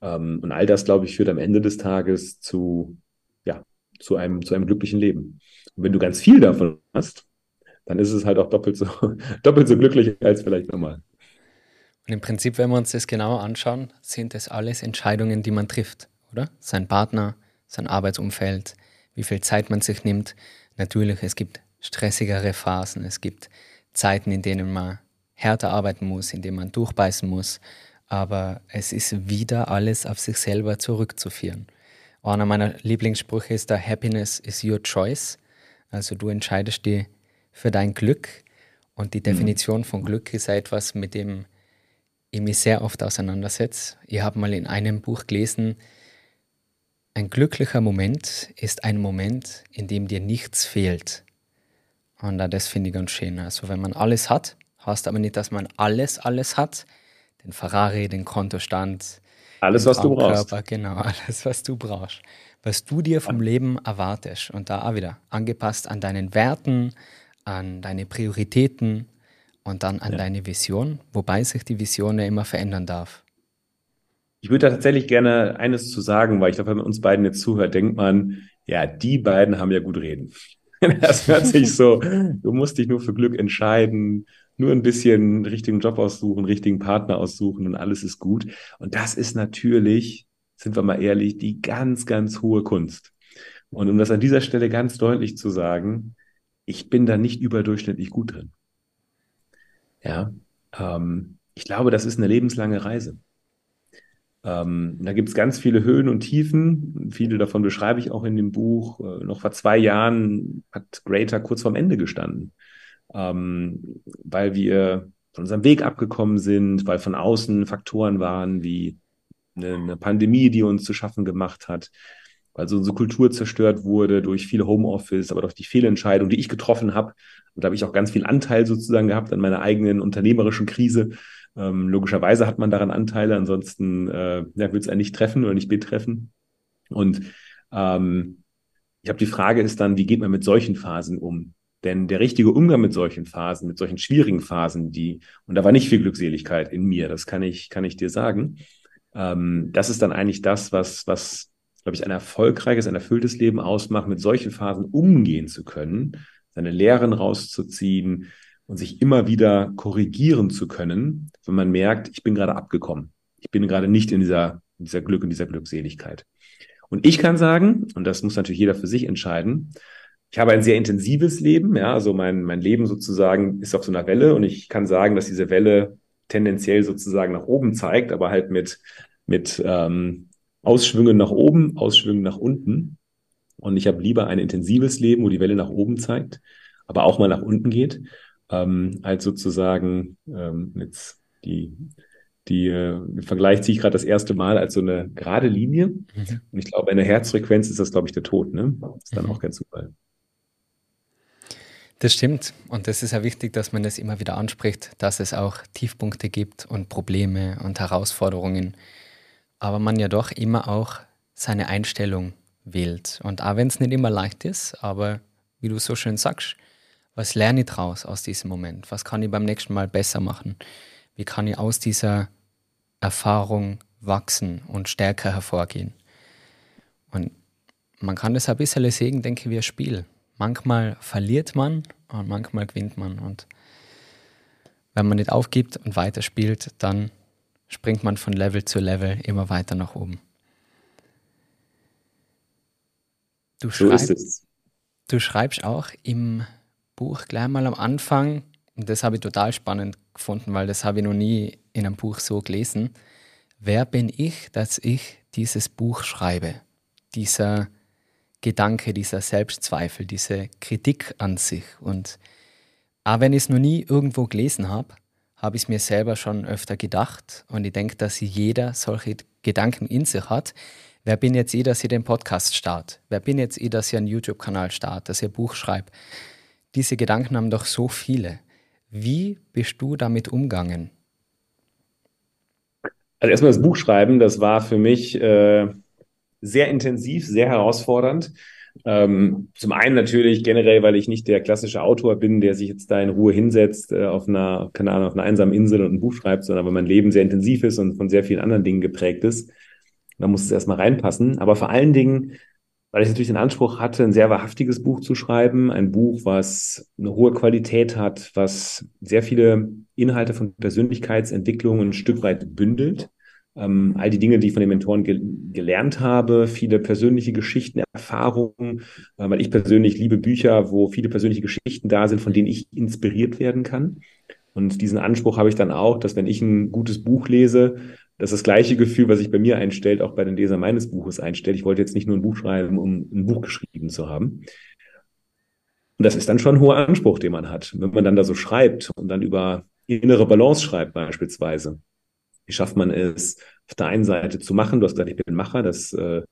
Ähm, und all das, glaube ich, führt am Ende des Tages zu, ja, zu einem, zu einem glücklichen Leben. Und wenn du ganz viel davon hast, dann ist es halt auch doppelt so, doppelt so glücklich als vielleicht normal. Und im Prinzip, wenn wir uns das genauer anschauen, sind das alles Entscheidungen, die man trifft, oder? Sein Partner, sein Arbeitsumfeld, wie viel Zeit man sich nimmt. Natürlich, es gibt stressigere Phasen, es gibt Zeiten, in denen man härter arbeiten muss, in denen man durchbeißen muss. Aber es ist wieder alles auf sich selber zurückzuführen. Einer meiner Lieblingssprüche ist da Happiness is your choice. Also du entscheidest dich für dein Glück. Und die mhm. Definition von Glück ist etwas, mit dem ich mich sehr oft auseinandersetze. Ich habe mal in einem Buch gelesen, ein glücklicher Moment ist ein Moment, in dem dir nichts fehlt. Und das finde ich ganz schön. Also wenn man alles hat, heißt aber nicht, dass man alles, alles hat. Den Ferrari, den Kontostand. Alles, was du brauchst. Genau, alles, was du brauchst. Was du dir vom Leben erwartest. Und da auch wieder angepasst an deinen Werten, an deine Prioritäten, und dann an ja. deine Vision, wobei sich die Vision ja immer verändern darf. Ich würde da tatsächlich gerne eines zu sagen, weil ich glaube, wenn man uns beiden jetzt zuhört, denkt man, ja, die beiden haben ja gut reden. Das hört sich so, du musst dich nur für Glück entscheiden, nur ein bisschen richtigen Job aussuchen, richtigen Partner aussuchen und alles ist gut. Und das ist natürlich, sind wir mal ehrlich, die ganz, ganz hohe Kunst. Und um das an dieser Stelle ganz deutlich zu sagen, ich bin da nicht überdurchschnittlich gut drin. Ja, ähm, ich glaube, das ist eine lebenslange Reise. Ähm, da gibt es ganz viele Höhen und Tiefen. Viele davon beschreibe ich auch in dem Buch. Äh, noch vor zwei Jahren hat Greater kurz vorm Ende gestanden, ähm, weil wir von unserem Weg abgekommen sind, weil von außen Faktoren waren wie eine, eine Pandemie, die uns zu schaffen gemacht hat, weil so unsere Kultur zerstört wurde durch viele Homeoffice, aber durch die Fehlentscheidung, die ich getroffen habe. Und da habe ich auch ganz viel Anteil sozusagen gehabt an meiner eigenen unternehmerischen Krise. Ähm, logischerweise hat man daran Anteile, ansonsten äh, ja, wird es einen nicht treffen oder nicht betreffen. Und ähm, ich habe die Frage ist dann, wie geht man mit solchen Phasen um? Denn der richtige Umgang mit solchen Phasen, mit solchen schwierigen Phasen, die, und da war nicht viel Glückseligkeit in mir, das kann ich, kann ich dir sagen. Ähm, das ist dann eigentlich das, was, was glaube ich, ein erfolgreiches, ein erfülltes Leben ausmacht, mit solchen Phasen umgehen zu können, seine Lehren rauszuziehen und sich immer wieder korrigieren zu können, wenn man merkt, ich bin gerade abgekommen. Ich bin gerade nicht in dieser, in dieser Glück und dieser Glückseligkeit. Und ich kann sagen, und das muss natürlich jeder für sich entscheiden, ich habe ein sehr intensives Leben, ja, also mein, mein Leben sozusagen ist auf so einer Welle und ich kann sagen, dass diese Welle tendenziell sozusagen nach oben zeigt, aber halt mit, mit ähm, Ausschwünge nach oben, Ausschwünge nach unten. Und ich habe lieber ein intensives Leben, wo die Welle nach oben zeigt, aber auch mal nach unten geht, ähm, als sozusagen ähm, jetzt die, die äh, Vergleich ziehe ich gerade das erste Mal als so eine gerade Linie. Mhm. Und ich glaube, eine Herzfrequenz ist das, glaube ich, der Tod. Ne? Ist dann mhm. auch kein Zufall. Das stimmt. Und das ist ja wichtig, dass man das immer wieder anspricht, dass es auch Tiefpunkte gibt und Probleme und Herausforderungen aber man ja doch immer auch seine Einstellung wählt. Und auch wenn es nicht immer leicht ist, aber wie du so schön sagst, was lerne ich daraus aus diesem Moment? Was kann ich beim nächsten Mal besser machen? Wie kann ich aus dieser Erfahrung wachsen und stärker hervorgehen? Und man kann das ein bisschen sehen, denke ich, wie ein Spiel. Manchmal verliert man und manchmal gewinnt man. Und wenn man nicht aufgibt und weiterspielt, dann springt man von Level zu Level immer weiter nach oben. Du, so schreib, du schreibst auch im Buch gleich mal am Anfang, und das habe ich total spannend gefunden, weil das habe ich noch nie in einem Buch so gelesen. Wer bin ich, dass ich dieses Buch schreibe? Dieser Gedanke, dieser Selbstzweifel, diese Kritik an sich. Und auch wenn ich es noch nie irgendwo gelesen habe, habe ich es mir selber schon öfter gedacht und ich denke, dass jeder solche Gedanken in sich hat. Wer bin jetzt ich, dass ich den Podcast starte? Wer bin jetzt ich, dass ich einen YouTube-Kanal starte, dass ich ein Buch schreibe? Diese Gedanken haben doch so viele. Wie bist du damit umgegangen? Also erstmal das Buch schreiben, das war für mich äh, sehr intensiv, sehr herausfordernd, Ähm, zum einen natürlich generell, weil ich nicht der klassische Autor bin, der sich jetzt da in Ruhe hinsetzt äh, auf einer, keine Ahnung, auf einer einsamen Insel und ein Buch schreibt, sondern weil mein Leben sehr intensiv ist und von sehr vielen anderen Dingen geprägt ist. Da muss es erstmal reinpassen. Aber vor allen Dingen, weil ich natürlich den Anspruch hatte, ein sehr wahrhaftiges Buch zu schreiben, ein Buch, was eine hohe Qualität hat, was sehr viele Inhalte von Persönlichkeitsentwicklung ein Stück weit bündelt ähm, all die Dinge, die ich von den Mentoren ge gelernt habe, viele persönliche Geschichten, Erfahrungen, äh, weil ich persönlich liebe Bücher, wo viele persönliche Geschichten da sind, von denen ich inspiriert werden kann. Und diesen Anspruch habe ich dann auch, dass wenn ich ein gutes Buch lese, dass das gleiche Gefühl, was sich bei mir einstellt, auch bei den Lesern meines Buches einstellt. Ich wollte jetzt nicht nur ein Buch schreiben, um ein Buch geschrieben zu haben. Und das ist dann schon ein hoher Anspruch, den man hat. Wenn man dann da so schreibt und dann über innere Balance schreibt beispielsweise, wie schafft man es, auf der einen Seite zu machen? Du hast gesagt, ich bin Macher, das äh,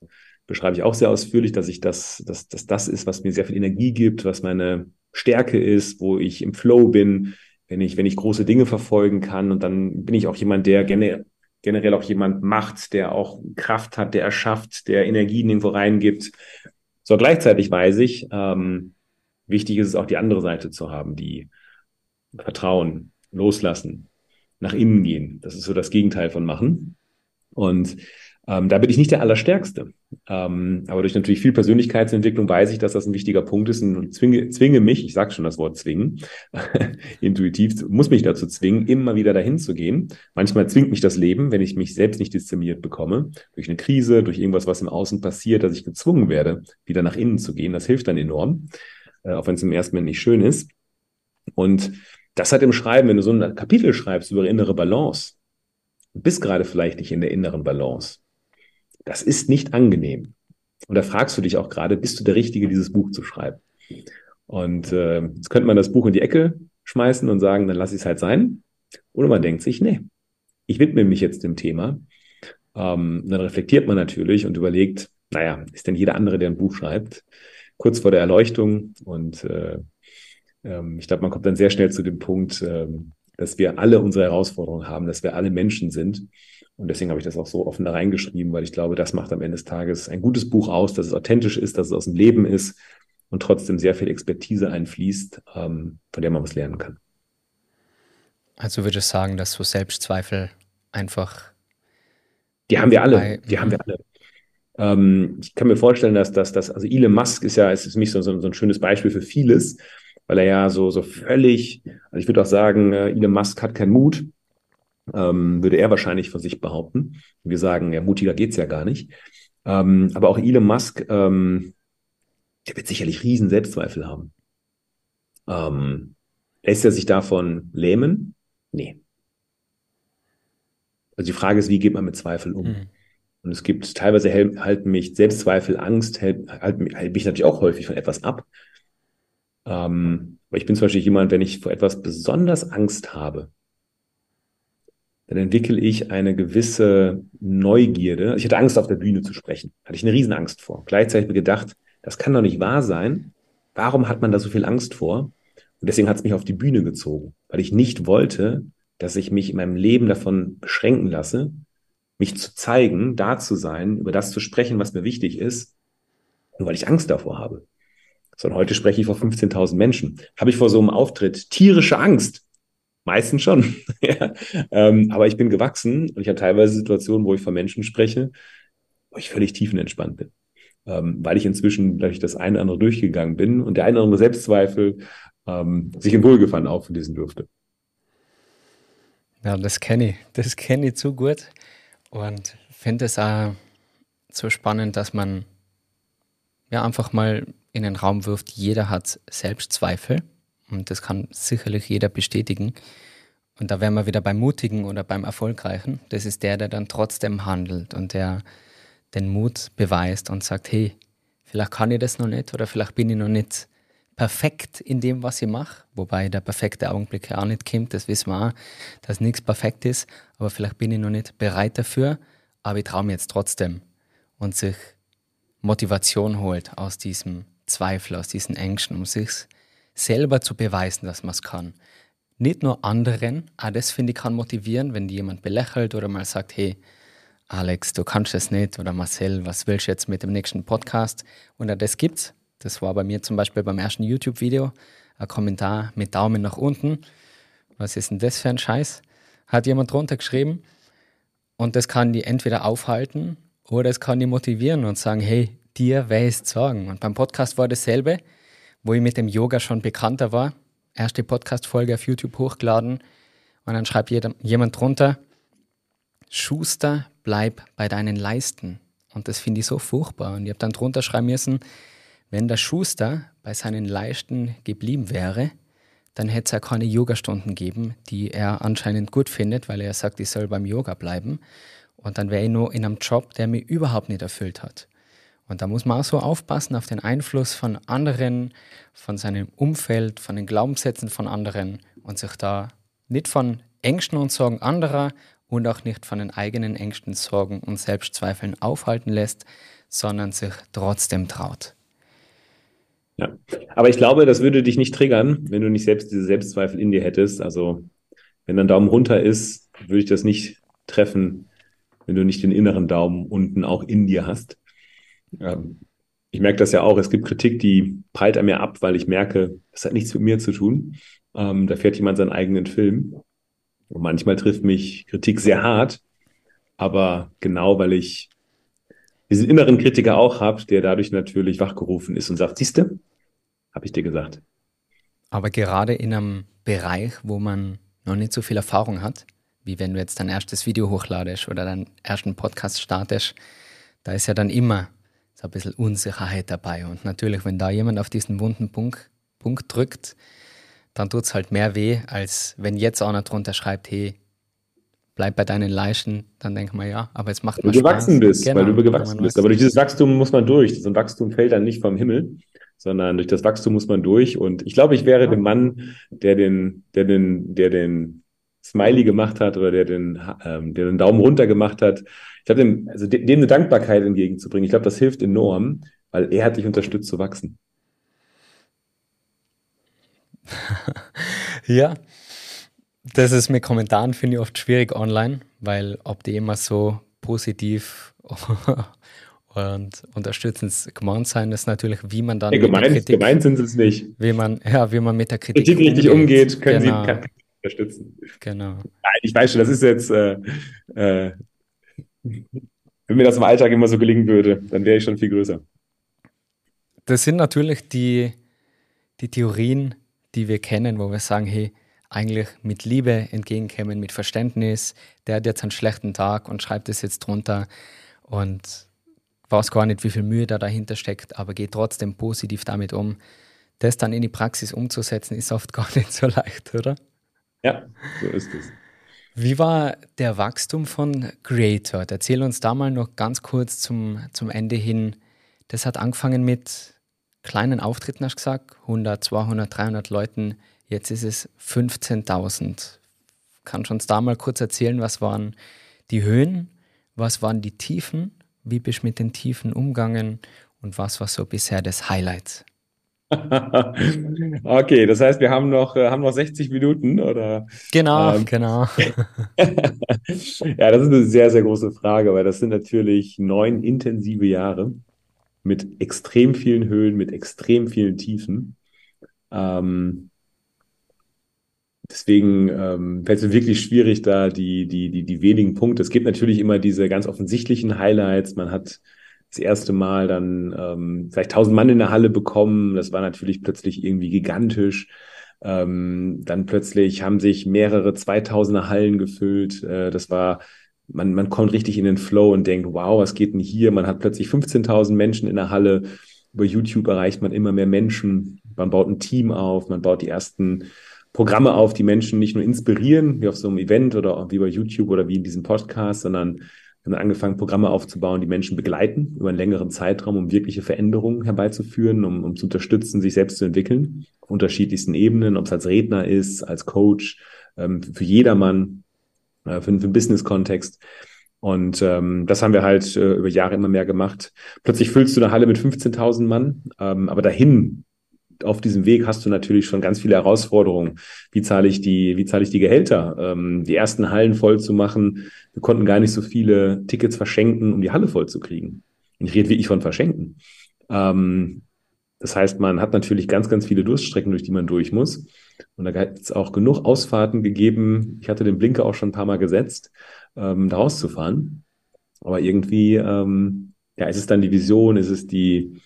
beschreibe ich auch sehr ausführlich, dass ich das, dass, dass das ist, was mir sehr viel Energie gibt, was meine Stärke ist, wo ich im Flow bin, wenn ich, wenn ich große Dinge verfolgen kann. Und dann bin ich auch jemand, der gerne generell auch jemand macht, der auch Kraft hat, der erschafft, der Energien irgendwo reingibt. So gleichzeitig weiß ich, ähm, wichtig ist es auch die andere Seite zu haben, die Vertrauen, loslassen, nach innen gehen. Das ist so das Gegenteil von machen. Und ähm, da bin ich nicht der Allerstärkste. Ähm, aber durch natürlich viel Persönlichkeitsentwicklung weiß ich, dass das ein wichtiger Punkt ist und zwinge, zwinge mich, ich sage schon das Wort zwingen, intuitiv muss mich dazu zwingen, immer wieder dahin zu gehen. Manchmal zwingt mich das Leben, wenn ich mich selbst nicht diszipliniert bekomme, durch eine Krise, durch irgendwas, was im Außen passiert, dass ich gezwungen werde, wieder nach innen zu gehen. Das hilft dann enorm, äh, auch wenn es im ersten Moment nicht schön ist. Und das hat im Schreiben, wenn du so ein Kapitel schreibst über innere Balance, bist gerade vielleicht nicht in der inneren Balance. Das ist nicht angenehm. Und da fragst du dich auch gerade, bist du der Richtige, dieses Buch zu schreiben? Und äh, jetzt könnte man das Buch in die Ecke schmeißen und sagen, dann lass ich es halt sein. Oder man denkt sich, nee, ich widme mich jetzt dem Thema. Ähm, dann reflektiert man natürlich und überlegt, naja, ist denn jeder andere, der ein Buch schreibt, kurz vor der Erleuchtung und äh, ähm, ich glaube, man kommt dann sehr schnell zu dem Punkt, ähm, dass wir alle unsere Herausforderungen haben, dass wir alle Menschen sind. Und deswegen habe ich das auch so offen da reingeschrieben, weil ich glaube, das macht am Ende des Tages ein gutes Buch aus, dass es authentisch ist, dass es aus dem Leben ist und trotzdem sehr viel Expertise einfließt, ähm, von der man was lernen kann. Also würde ich sagen, dass so Selbstzweifel einfach. Die haben wir alle. Die haben wir alle. Ähm, ich kann mir vorstellen, dass das, also Elon Musk ist ja, ist für mich so, so ein schönes Beispiel für vieles weil er ja so, so völlig, also ich würde auch sagen, äh, Elon Musk hat keinen Mut, ähm, würde er wahrscheinlich von sich behaupten. Wir sagen, ja, mutiger geht's ja gar nicht. Ähm, aber auch Elon Musk, ähm, der wird sicherlich riesen Selbstzweifel haben. Ähm, lässt er sich davon lähmen? Nee. Also die Frage ist, wie geht man mit Zweifeln um? Mhm. Und es gibt teilweise halten mich Selbstzweifel, Angst, halten mich natürlich auch häufig von etwas ab. Ähm, aber ich bin zum Beispiel jemand, wenn ich vor etwas besonders Angst habe, dann entwickle ich eine gewisse Neugierde. Also ich hatte Angst, auf der Bühne zu sprechen. Hatte ich eine Riesenangst vor. Gleichzeitig gedacht, das kann doch nicht wahr sein. Warum hat man da so viel Angst vor? Und deswegen hat es mich auf die Bühne gezogen, weil ich nicht wollte, dass ich mich in meinem Leben davon beschränken lasse, mich zu zeigen, da zu sein, über das zu sprechen, was mir wichtig ist, nur weil ich Angst davor habe sondern heute spreche ich vor 15.000 Menschen. Habe ich vor so einem Auftritt tierische Angst? Meistens schon. ähm, aber ich bin gewachsen und ich habe teilweise Situationen, wo ich vor Menschen spreche, wo ich völlig tiefenentspannt bin. Ähm, weil ich inzwischen, ich, das eine oder andere durchgegangen bin und der eine oder andere Selbstzweifel ähm, sich in Wohlgefallen auflesen dürfte. Ja, das kenne ich. Das kenne ich zu gut. Und finde es auch so spannend, dass man ja einfach mal in den Raum wirft, jeder hat Selbstzweifel und das kann sicherlich jeder bestätigen. Und da wären wir wieder beim Mutigen oder beim Erfolgreichen. Das ist der, der dann trotzdem handelt und der den Mut beweist und sagt, hey, vielleicht kann ich das noch nicht oder vielleicht bin ich noch nicht perfekt in dem, was ich mache. Wobei der perfekte Augenblick ja auch nicht kommt, das wissen wir auch, dass nichts perfekt ist. Aber vielleicht bin ich noch nicht bereit dafür, aber ich traue mir jetzt trotzdem. Und sich Motivation holt aus diesem Zweifel, aus diesen Ängsten, um sich selber zu beweisen, dass man es kann. Nicht nur anderen, auch das finde ich kann motivieren, wenn jemand belächelt oder mal sagt, hey, Alex, du kannst das nicht oder Marcel, was willst du jetzt mit dem nächsten Podcast? Und auch das gibt's. Das war bei mir zum Beispiel beim ersten YouTube-Video ein Kommentar mit Daumen nach unten. Was ist denn das für ein Scheiß? Hat jemand drunter geschrieben. Und das kann die entweder aufhalten oder es kann die motivieren und sagen, hey, dir weißt sagen. Und beim Podcast war dasselbe, wo ich mit dem Yoga schon bekannter war. Erste Podcast-Folge auf YouTube hochgeladen. Und dann schreibt jemand drunter, Schuster, bleib bei deinen Leisten. Und das finde ich so furchtbar. Und ich habe dann drunter schreiben müssen, wenn der Schuster bei seinen Leisten geblieben wäre, dann hätte es ja keine Yogastunden geben, die er anscheinend gut findet, weil er sagt, ich soll beim Yoga bleiben. Und dann wäre ich nur in einem Job, der mich überhaupt nicht erfüllt hat. Und da muss man auch so aufpassen auf den Einfluss von anderen, von seinem Umfeld, von den Glaubenssätzen von anderen und sich da nicht von Ängsten und Sorgen anderer und auch nicht von den eigenen Ängsten, Sorgen und Selbstzweifeln aufhalten lässt, sondern sich trotzdem traut. Ja, aber ich glaube, das würde dich nicht triggern, wenn du nicht selbst diese Selbstzweifel in dir hättest. Also, wenn dein Daumen runter ist, würde ich das nicht treffen, wenn du nicht den inneren Daumen unten auch in dir hast. Ähm, ich merke das ja auch. Es gibt Kritik, die prallt an mir ab, weil ich merke, das hat nichts mit mir zu tun. Ähm, da fährt jemand seinen eigenen Film. Und manchmal trifft mich Kritik sehr hart, aber genau weil ich diesen inneren Kritiker auch habe, der dadurch natürlich wachgerufen ist und sagt, siehste, habe ich dir gesagt. Aber gerade in einem Bereich, wo man noch nicht so viel Erfahrung hat, wie wenn du jetzt dein erstes Video hochladest oder deinen ersten Podcast startest, da ist ja dann immer so ein bisschen Unsicherheit dabei. Und natürlich, wenn da jemand auf diesen wunden Punkt, Punkt drückt, dann tut es halt mehr weh, als wenn jetzt einer drunter schreibt, hey, bleib bei deinen Leichen, dann denkt man, ja, aber jetzt macht man Weil du gewachsen bist, genau, weil du gewachsen bist. Aber durch dieses Wachstum muss man durch. So ein Wachstum fällt dann nicht vom Himmel, sondern durch das Wachstum muss man durch. Und ich glaube, ich wäre der Mann, der den, der den, der den Smiley gemacht hat oder der den, ähm, der den Daumen runter gemacht hat. Ich glaube, dem, also dem eine Dankbarkeit entgegenzubringen. Ich glaube, das hilft enorm, weil er hat dich unterstützt zu wachsen. ja, das ist mit Kommentaren, finde ich oft schwierig online, weil ob die immer so positiv und unterstützend gemeint sein, ist natürlich, wie man dann. Ja, gemeint, gemeint sind sie es nicht. Wie man, ja, wie man mit der Kritik, Kritik richtig umgeht, können genau. sie kann, unterstützen. Genau. Nein, ich weiß schon, das ist jetzt, äh, äh, wenn mir das im Alltag immer so gelingen würde, dann wäre ich schon viel größer. Das sind natürlich die, die Theorien, die wir kennen, wo wir sagen, hey, eigentlich mit Liebe entgegenkommen, mit Verständnis, der hat jetzt einen schlechten Tag und schreibt es jetzt drunter und weiß gar nicht, wie viel Mühe da dahinter steckt, aber geht trotzdem positiv damit um. Das dann in die Praxis umzusetzen, ist oft gar nicht so leicht, oder? Ja, so ist es. Wie war der Wachstum von Creator? Erzähl uns da mal noch ganz kurz zum, zum Ende hin. Das hat angefangen mit kleinen Auftritten, hast du gesagt, 100, 200, 300 Leuten. Jetzt ist es 15.000. Kannst du uns da mal kurz erzählen, was waren die Höhen, was waren die Tiefen, wie bist du mit den Tiefen umgegangen und was war so bisher das Highlight? okay, das heißt, wir haben noch, äh, haben noch 60 Minuten, oder? Genau, ähm, genau. ja, das ist eine sehr, sehr große Frage, weil das sind natürlich neun intensive Jahre mit extrem vielen Höhen, mit extrem vielen Tiefen. Ähm, deswegen ähm, fällt es wirklich schwierig, da die, die, die, die wenigen Punkte. Es gibt natürlich immer diese ganz offensichtlichen Highlights. Man hat das erste Mal dann ähm, vielleicht tausend Mann in der Halle bekommen. Das war natürlich plötzlich irgendwie gigantisch. Ähm, dann plötzlich haben sich mehrere zweitausender Hallen gefüllt. Äh, das war man, man kommt richtig in den Flow und denkt, wow, was geht denn hier? Man hat plötzlich 15.000 Menschen in der Halle. Über YouTube erreicht man immer mehr Menschen. Man baut ein Team auf, man baut die ersten Programme auf, die Menschen nicht nur inspirieren, wie auf so einem Event oder wie bei YouTube oder wie in diesem Podcast, sondern wir haben angefangen, Programme aufzubauen, die Menschen begleiten über einen längeren Zeitraum, um wirkliche Veränderungen herbeizuführen, um, um zu unterstützen, sich selbst zu entwickeln, auf unterschiedlichsten Ebenen, ob es als Redner ist, als Coach, ähm, für jedermann, äh, für, für einen Business-Kontext. Und ähm, das haben wir halt äh, über Jahre immer mehr gemacht. Plötzlich füllst du eine Halle mit 15.000 Mann, ähm, aber dahin, auf diesem Weg hast du natürlich schon ganz viele Herausforderungen. Wie zahle ich die, wie zahle ich die Gehälter? Ähm, die ersten Hallen voll zu machen. Wir konnten gar nicht so viele Tickets verschenken, um die Halle voll zu kriegen. Und ich rede wirklich von verschenken. Ähm, Das heißt, man hat natürlich ganz, ganz viele Durststrecken, durch die man durch muss. Und da hat es auch genug Ausfahrten gegeben. Ich hatte den Blinker auch schon ein paar Mal gesetzt, ähm, da rauszufahren. Aber irgendwie, ähm, ja, ist es dann die Vision, ist es die,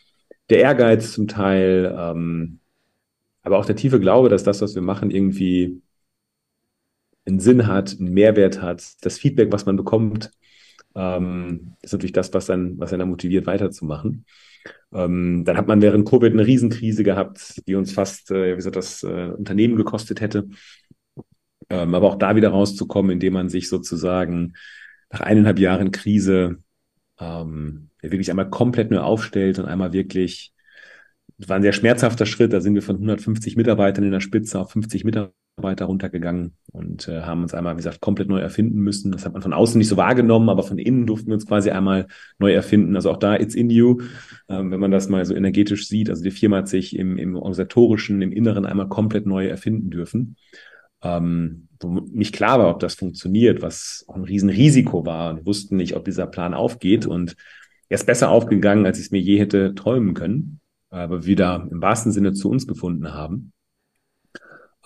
der Ehrgeiz zum Teil, ähm, aber auch der tiefe Glaube, dass das, was wir machen, irgendwie einen Sinn hat, einen Mehrwert hat. Das Feedback, was man bekommt, ähm, ist natürlich das, was dann, was einen motiviert, weiterzumachen. Ähm, dann hat man während Covid eine Riesenkrise gehabt, die uns fast, äh, wie gesagt, das äh, Unternehmen gekostet hätte. Ähm, aber auch da wieder rauszukommen, indem man sich sozusagen nach eineinhalb Jahren Krise ähm, wirklich einmal komplett neu aufstellt und einmal wirklich, das war ein sehr schmerzhafter Schritt, da sind wir von 150 Mitarbeitern in der Spitze auf 50 Mitarbeiter runtergegangen und äh, haben uns einmal, wie gesagt, komplett neu erfinden müssen. Das hat man von außen nicht so wahrgenommen, aber von innen durften wir uns quasi einmal neu erfinden. Also auch da, it's in you, ähm, wenn man das mal so energetisch sieht. Also die Firma hat sich im, im organisatorischen, im Inneren einmal komplett neu erfinden dürfen. Ähm, wo nicht klar war, ob das funktioniert, was auch ein Riesenrisiko war. Wir wussten nicht, ob dieser Plan aufgeht und er ist besser aufgegangen, als ich es mir je hätte träumen können, aber wieder im wahrsten Sinne zu uns gefunden haben.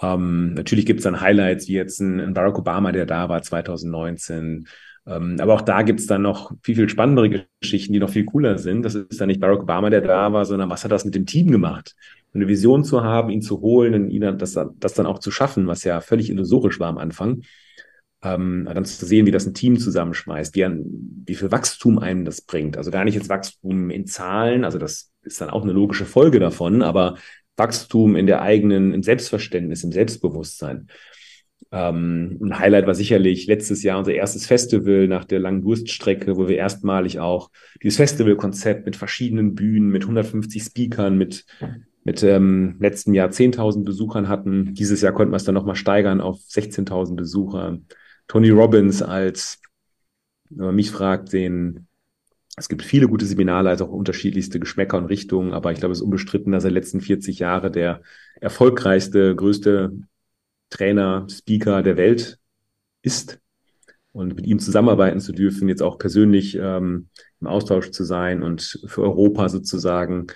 Ähm, natürlich gibt es dann Highlights wie jetzt ein, ein, Barack Obama, der da war 2019. Ähm, aber auch da gibt es dann noch viel, viel spannendere Geschichten, die noch viel cooler sind. Das ist dann nicht Barack Obama, der da war, sondern was hat das mit dem Team gemacht? Eine Vision zu haben, ihn zu holen und ihn das, das dann auch zu schaffen, was ja völlig illusorisch war am Anfang. Ähm, dann zu sehen, wie das ein Team zusammenschmeißt, wie, wie viel Wachstum einem das bringt. Also gar nicht jetzt Wachstum in Zahlen, also das ist dann auch eine logische Folge davon, aber Wachstum in der eigenen, im Selbstverständnis, im Selbstbewusstsein. Ähm, ein Highlight war sicherlich letztes Jahr unser erstes Festival nach der langen Durststrecke, wo wir erstmalig auch dieses Festivalkonzept mit verschiedenen Bühnen, mit 150 Speakern, mit, mit ähm, letzten Jahr 10.000 Besuchern hatten. Dieses Jahr konnten wir es dann nochmal steigern auf 16.000 Besucher. Tony Robbins als, wenn man mich fragt, den es gibt viele gute Seminare, also auch unterschiedlichste Geschmäcker und Richtungen, aber ich glaube, es ist unbestritten, dass er letzten 40 Jahre der erfolgreichste, größte Trainer, Speaker der Welt ist. Und mit ihm zusammenarbeiten zu dürfen, jetzt auch persönlich ähm, im Austausch zu sein und für Europa sozusagen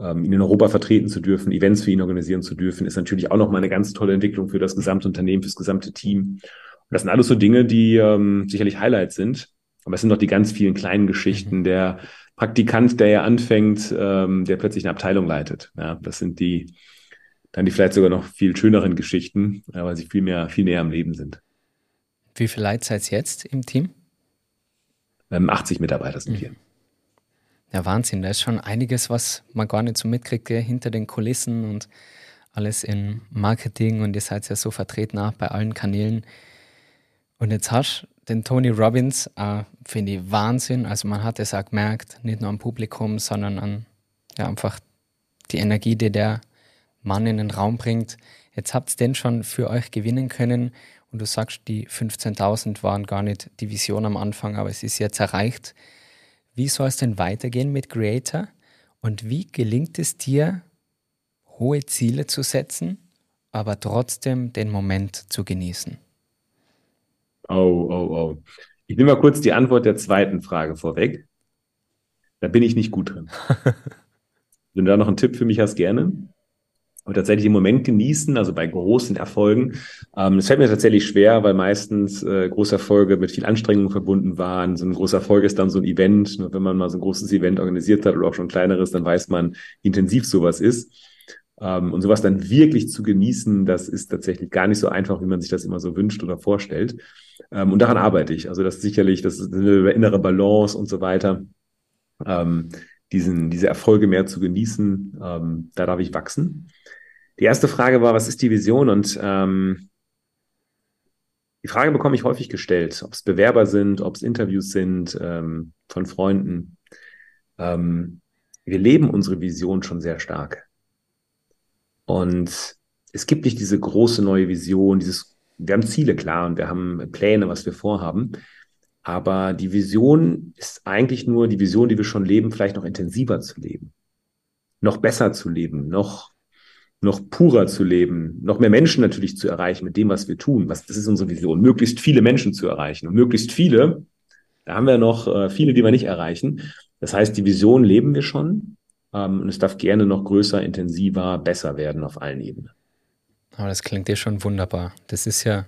ähm, ihn in Europa vertreten zu dürfen, Events für ihn organisieren zu dürfen, ist natürlich auch nochmal eine ganz tolle Entwicklung für das gesamte Unternehmen, fürs gesamte Team. Das sind alles so Dinge, die ähm, sicherlich Highlights sind. Aber es sind noch die ganz vielen kleinen Geschichten. Mhm. Der Praktikant, der ja anfängt, ähm, der plötzlich eine Abteilung leitet. Ja, das sind die, dann die vielleicht sogar noch viel schöneren Geschichten, weil sie viel mehr, viel näher am Leben sind. Wie viel Leute seid jetzt im Team? Ähm, 80 Mitarbeiter sind mhm. wir. Ja, Wahnsinn. Da ist schon einiges, was man gar nicht so mitkriegt, hinter den Kulissen und alles in Marketing und ihr seid ja so vertreten auch bei allen Kanälen. Und jetzt hast den Tony Robbins äh, finde ich Wahnsinn. Also man hat es auch gemerkt, nicht nur am Publikum, sondern an ja, einfach die Energie, die der Mann in den Raum bringt. Jetzt habt ihr den schon für euch gewinnen können und du sagst, die 15.000 waren gar nicht die Vision am Anfang, aber es ist jetzt erreicht. Wie soll es denn weitergehen mit Creator und wie gelingt es dir, hohe Ziele zu setzen, aber trotzdem den Moment zu genießen? Oh, oh, oh. Ich nehme mal kurz die Antwort der zweiten Frage vorweg. Da bin ich nicht gut drin. Wenn du da noch einen Tipp für mich hast, gerne. Und tatsächlich im Moment genießen, also bei großen Erfolgen. Ähm, das fällt mir tatsächlich schwer, weil meistens äh, große Erfolge mit viel Anstrengung verbunden waren. So ein großer Erfolg ist dann so ein Event. Wenn man mal so ein großes Event organisiert hat oder auch schon kleineres, dann weiß man, wie intensiv sowas ist. Ähm, und sowas dann wirklich zu genießen, das ist tatsächlich gar nicht so einfach, wie man sich das immer so wünscht oder vorstellt. Ähm, und daran arbeite ich. Also das ist sicherlich, das ist eine innere Balance und so weiter. Ähm, diesen, diese Erfolge mehr zu genießen, ähm, da darf ich wachsen. Die erste Frage war, was ist die Vision? Und ähm, die Frage bekomme ich häufig gestellt, ob es Bewerber sind, ob es Interviews sind ähm, von Freunden. Ähm, wir leben unsere Vision schon sehr stark. Und es gibt nicht diese große neue Vision, dieses wir haben Ziele klar und wir haben Pläne, was wir vorhaben. Aber die Vision ist eigentlich nur die Vision, die wir schon leben, vielleicht noch intensiver zu leben, noch besser zu leben, noch, noch purer zu leben, noch mehr Menschen natürlich zu erreichen mit dem, was wir tun. Was, das ist unsere Vision, möglichst viele Menschen zu erreichen. Und möglichst viele, da haben wir noch äh, viele, die wir nicht erreichen. Das heißt, die Vision leben wir schon. Ähm, und es darf gerne noch größer, intensiver, besser werden auf allen Ebenen. Aber das klingt dir schon wunderbar. Das ist ja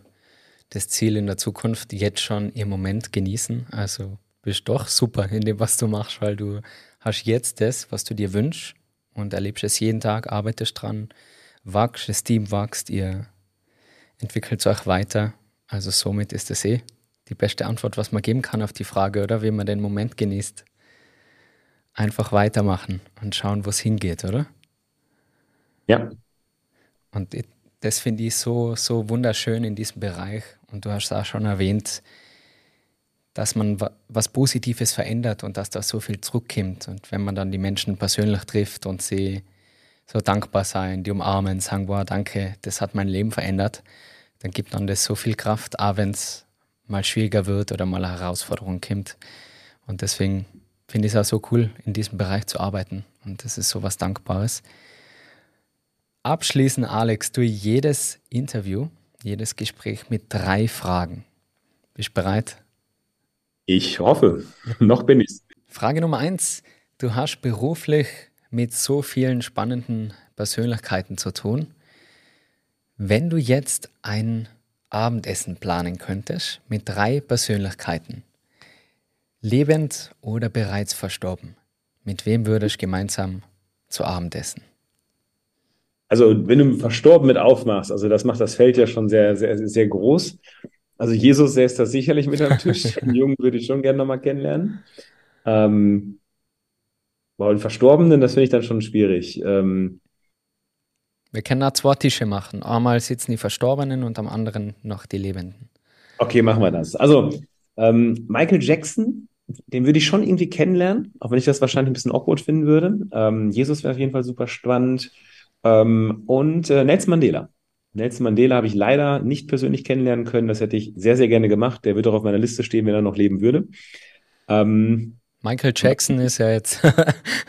das Ziel in der Zukunft, jetzt schon im Moment genießen. Also bist doch super in dem, was du machst, weil du hast jetzt das, was du dir wünschst und erlebst es jeden Tag, arbeitest dran, wachst, das Team wächst, ihr entwickelt euch weiter. Also somit ist das eh die beste Antwort, was man geben kann auf die Frage, oder wie man den Moment genießt. Einfach weitermachen und schauen, wo es hingeht, oder? Ja. Und das finde ich so, so wunderschön in diesem Bereich. Und du hast auch schon erwähnt, dass man was Positives verändert und dass da so viel zurückkommt. Und wenn man dann die Menschen persönlich trifft und sie so dankbar sein, die umarmen, sagen, wow, danke, das hat mein Leben verändert, dann gibt man das so viel Kraft, auch wenn es mal schwieriger wird oder mal eine Herausforderung kommt. Und deswegen finde ich es auch so cool, in diesem Bereich zu arbeiten. Und das ist so was Dankbares. Abschließen, Alex, du jedes Interview, jedes Gespräch mit drei Fragen. Bist du bereit? Ich hoffe, noch bin ich Frage Nummer eins. Du hast beruflich mit so vielen spannenden Persönlichkeiten zu tun. Wenn du jetzt ein Abendessen planen könntest mit drei Persönlichkeiten, lebend oder bereits verstorben, mit wem würdest du gemeinsam zu Abend essen? Also, wenn du verstorben mit aufmachst, also das macht das Feld ja schon sehr, sehr, sehr groß. Also Jesus säß da sicherlich mit am Tisch. Den Jungen würde ich schon gerne nochmal kennenlernen. Ähm, boah, und Verstorbenen, das finde ich dann schon schwierig. Ähm, wir können da zwei Tische machen. Einmal sitzen die Verstorbenen und am anderen noch die Lebenden. Okay, machen wir das. Also, ähm, Michael Jackson, den würde ich schon irgendwie kennenlernen, auch wenn ich das wahrscheinlich ein bisschen awkward finden würde. Ähm, Jesus wäre auf jeden Fall super spannend. Ähm, und äh, Nelson Mandela. Nelson Mandela habe ich leider nicht persönlich kennenlernen können. Das hätte ich sehr, sehr gerne gemacht. Der wird auch auf meiner Liste stehen, wenn er noch leben würde. Ähm, Michael Jackson ist ja jetzt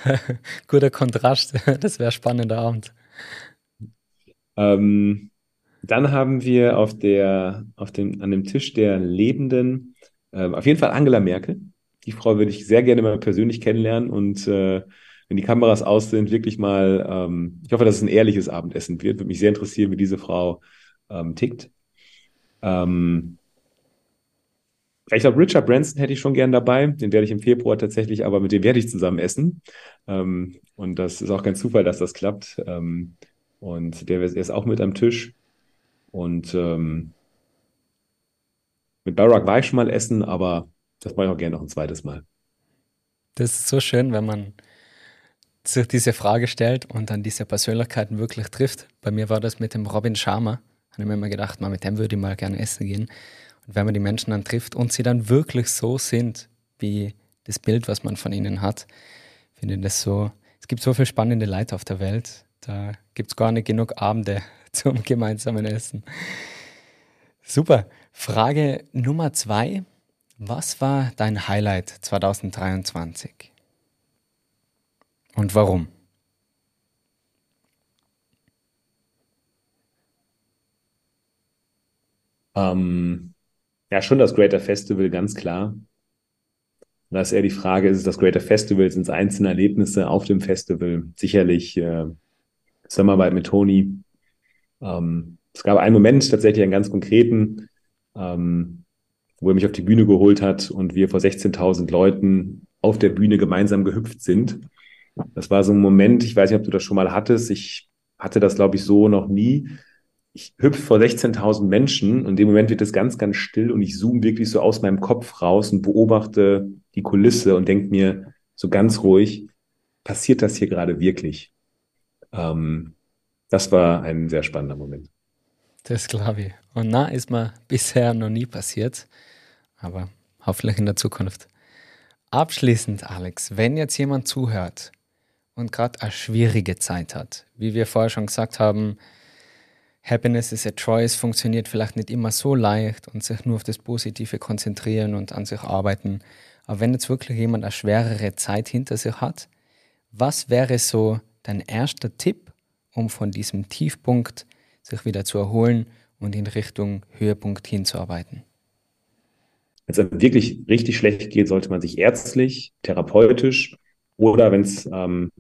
guter Kontrast. Das wäre spannender Abend. Ähm, dann haben wir auf der, auf dem, an dem Tisch der Lebenden ähm, auf jeden Fall Angela Merkel. Die Frau würde ich sehr gerne mal persönlich kennenlernen und äh, wenn die Kameras aus sind, wirklich mal, ähm, ich hoffe, dass es ein ehrliches Abendessen wird. Würde mich sehr interessieren, wie diese Frau ähm, tickt. Ähm, ich glaube, Richard Branson hätte ich schon gern dabei. Den werde ich im Februar tatsächlich, aber mit dem werde ich zusammen essen. Ähm, und das ist auch kein Zufall, dass das klappt. Ähm, und der ist auch mit am Tisch. Und ähm, mit Barack war ich schon mal essen, aber das mache ich auch gerne noch ein zweites Mal. Das ist so schön, wenn man sich diese Frage stellt und dann diese Persönlichkeiten wirklich trifft. Bei mir war das mit dem Robin Sharma. Habe ich mir immer gedacht, mal mit dem würde ich mal gerne essen gehen. Und wenn man die Menschen dann trifft und sie dann wirklich so sind, wie das Bild, was man von ihnen hat, finde ich das so. Es gibt so viele spannende Leute auf der Welt. Da gibt es gar nicht genug Abende zum gemeinsamen Essen. Super. Frage Nummer zwei. Was war dein Highlight 2023? Und warum? Ähm, ja, schon das Greater Festival, ganz klar. Da ist eher die Frage, ist es das Greater Festival, sind es einzelne Erlebnisse auf dem Festival? Sicherlich äh, Zusammenarbeit mit Toni. Ähm, es gab einen Moment, tatsächlich einen ganz konkreten, ähm, wo er mich auf die Bühne geholt hat und wir vor 16.000 Leuten auf der Bühne gemeinsam gehüpft sind. Das war so ein Moment, ich weiß nicht, ob du das schon mal hattest. Ich hatte das, glaube ich, so noch nie. Ich hüpfe vor 16.000 Menschen und in dem Moment wird es ganz, ganz still und ich zoome wirklich so aus meinem Kopf raus und beobachte die Kulisse und denke mir so ganz ruhig, passiert das hier gerade wirklich? Ähm, das war ein sehr spannender Moment. Das glaube ich. Und na, ist mir bisher noch nie passiert, aber hoffentlich in der Zukunft. Abschließend, Alex, wenn jetzt jemand zuhört und gerade eine schwierige Zeit hat. Wie wir vorher schon gesagt haben, Happiness is a choice funktioniert vielleicht nicht immer so leicht und sich nur auf das Positive konzentrieren und an sich arbeiten. Aber wenn jetzt wirklich jemand eine schwerere Zeit hinter sich hat, was wäre so dein erster Tipp, um von diesem Tiefpunkt sich wieder zu erholen und in Richtung Höhepunkt hinzuarbeiten? Wenn es wirklich richtig schlecht geht, sollte man sich ärztlich, therapeutisch oder wenn es ähm,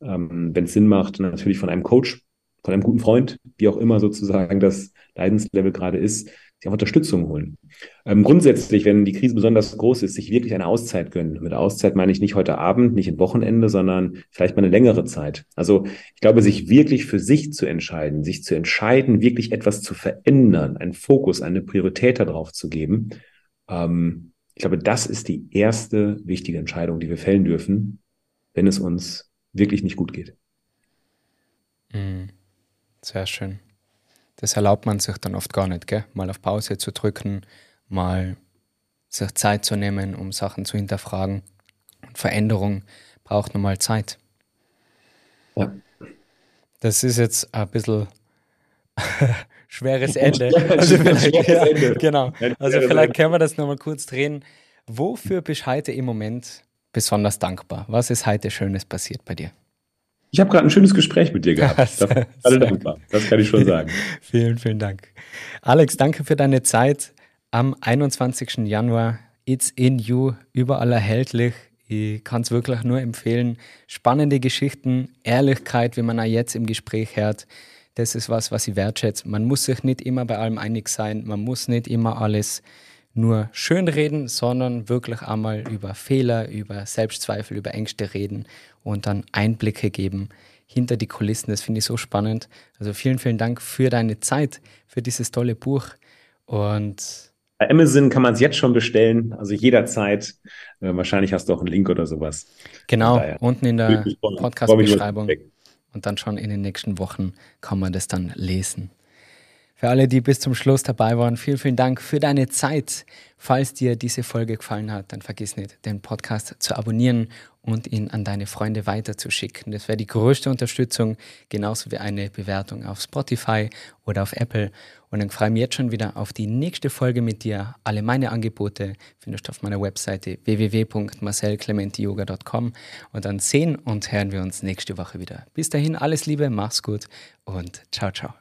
ähm, wenn es Sinn macht, natürlich von einem Coach, von einem guten Freund, wie auch immer sozusagen das Leidenslevel gerade ist, sich auch Unterstützung holen. Ähm, grundsätzlich, wenn die Krise besonders groß ist, sich wirklich eine Auszeit gönnen. Mit Auszeit meine ich nicht heute Abend, nicht ein Wochenende, sondern vielleicht mal eine längere Zeit. Also ich glaube, sich wirklich für sich zu entscheiden, sich zu entscheiden, wirklich etwas zu verändern, einen Fokus, eine Priorität darauf zu geben, ähm, ich glaube, das ist die erste wichtige Entscheidung, die wir fällen dürfen, wenn es uns wirklich nicht gut geht. Mhm. Sehr schön. Das erlaubt man sich dann oft gar nicht, gell? mal auf Pause zu drücken, mal sich Zeit zu nehmen, um Sachen zu hinterfragen. Und Veränderung braucht nochmal Zeit. Ja. Das ist jetzt ein bisschen schweres Ende. Also vielleicht, ja, genau. Also vielleicht können wir das nochmal kurz drehen. Wofür bist du heute im Moment besonders dankbar? Was ist heute Schönes passiert bei dir? Ich habe gerade ein schönes Gespräch mit dir gehabt. Dafür alle dankbar. Das kann ich schon sagen. vielen, vielen Dank. Alex, danke für deine Zeit. Am 21. Januar It's in You, überall erhältlich. Ich kann es wirklich nur empfehlen. Spannende Geschichten, Ehrlichkeit, wie man auch jetzt im Gespräch hört. Das ist was, was ich wertschätze. Man muss sich nicht immer bei allem einig sein. Man muss nicht immer alles nur schönreden, sondern wirklich einmal über Fehler, über Selbstzweifel, über Ängste reden und dann Einblicke geben hinter die Kulissen. Das finde ich so spannend. Also vielen, vielen Dank für deine Zeit, für dieses tolle Buch. Und bei Amazon kann man es jetzt schon bestellen, also jederzeit. Äh, wahrscheinlich hast du auch einen Link oder sowas. Genau, unten in der Podcast-Beschreibung. Und dann schon in den nächsten Wochen kann man das dann lesen. Für alle, die bis zum Schluss dabei waren, vielen, vielen Dank für deine Zeit. Falls dir diese Folge gefallen hat, dann vergiss nicht, den Podcast zu abonnieren und ihn an deine Freunde weiterzuschicken. Das wäre die größte Unterstützung, genauso wie eine Bewertung auf Spotify oder auf Apple. Und dann freue ich mich jetzt schon wieder auf die nächste Folge mit dir. Alle meine Angebote findest du auf meiner Webseite www.marcelclementiyoga.com und dann sehen und hören wir uns nächste Woche wieder. Bis dahin alles Liebe, mach's gut und ciao, ciao.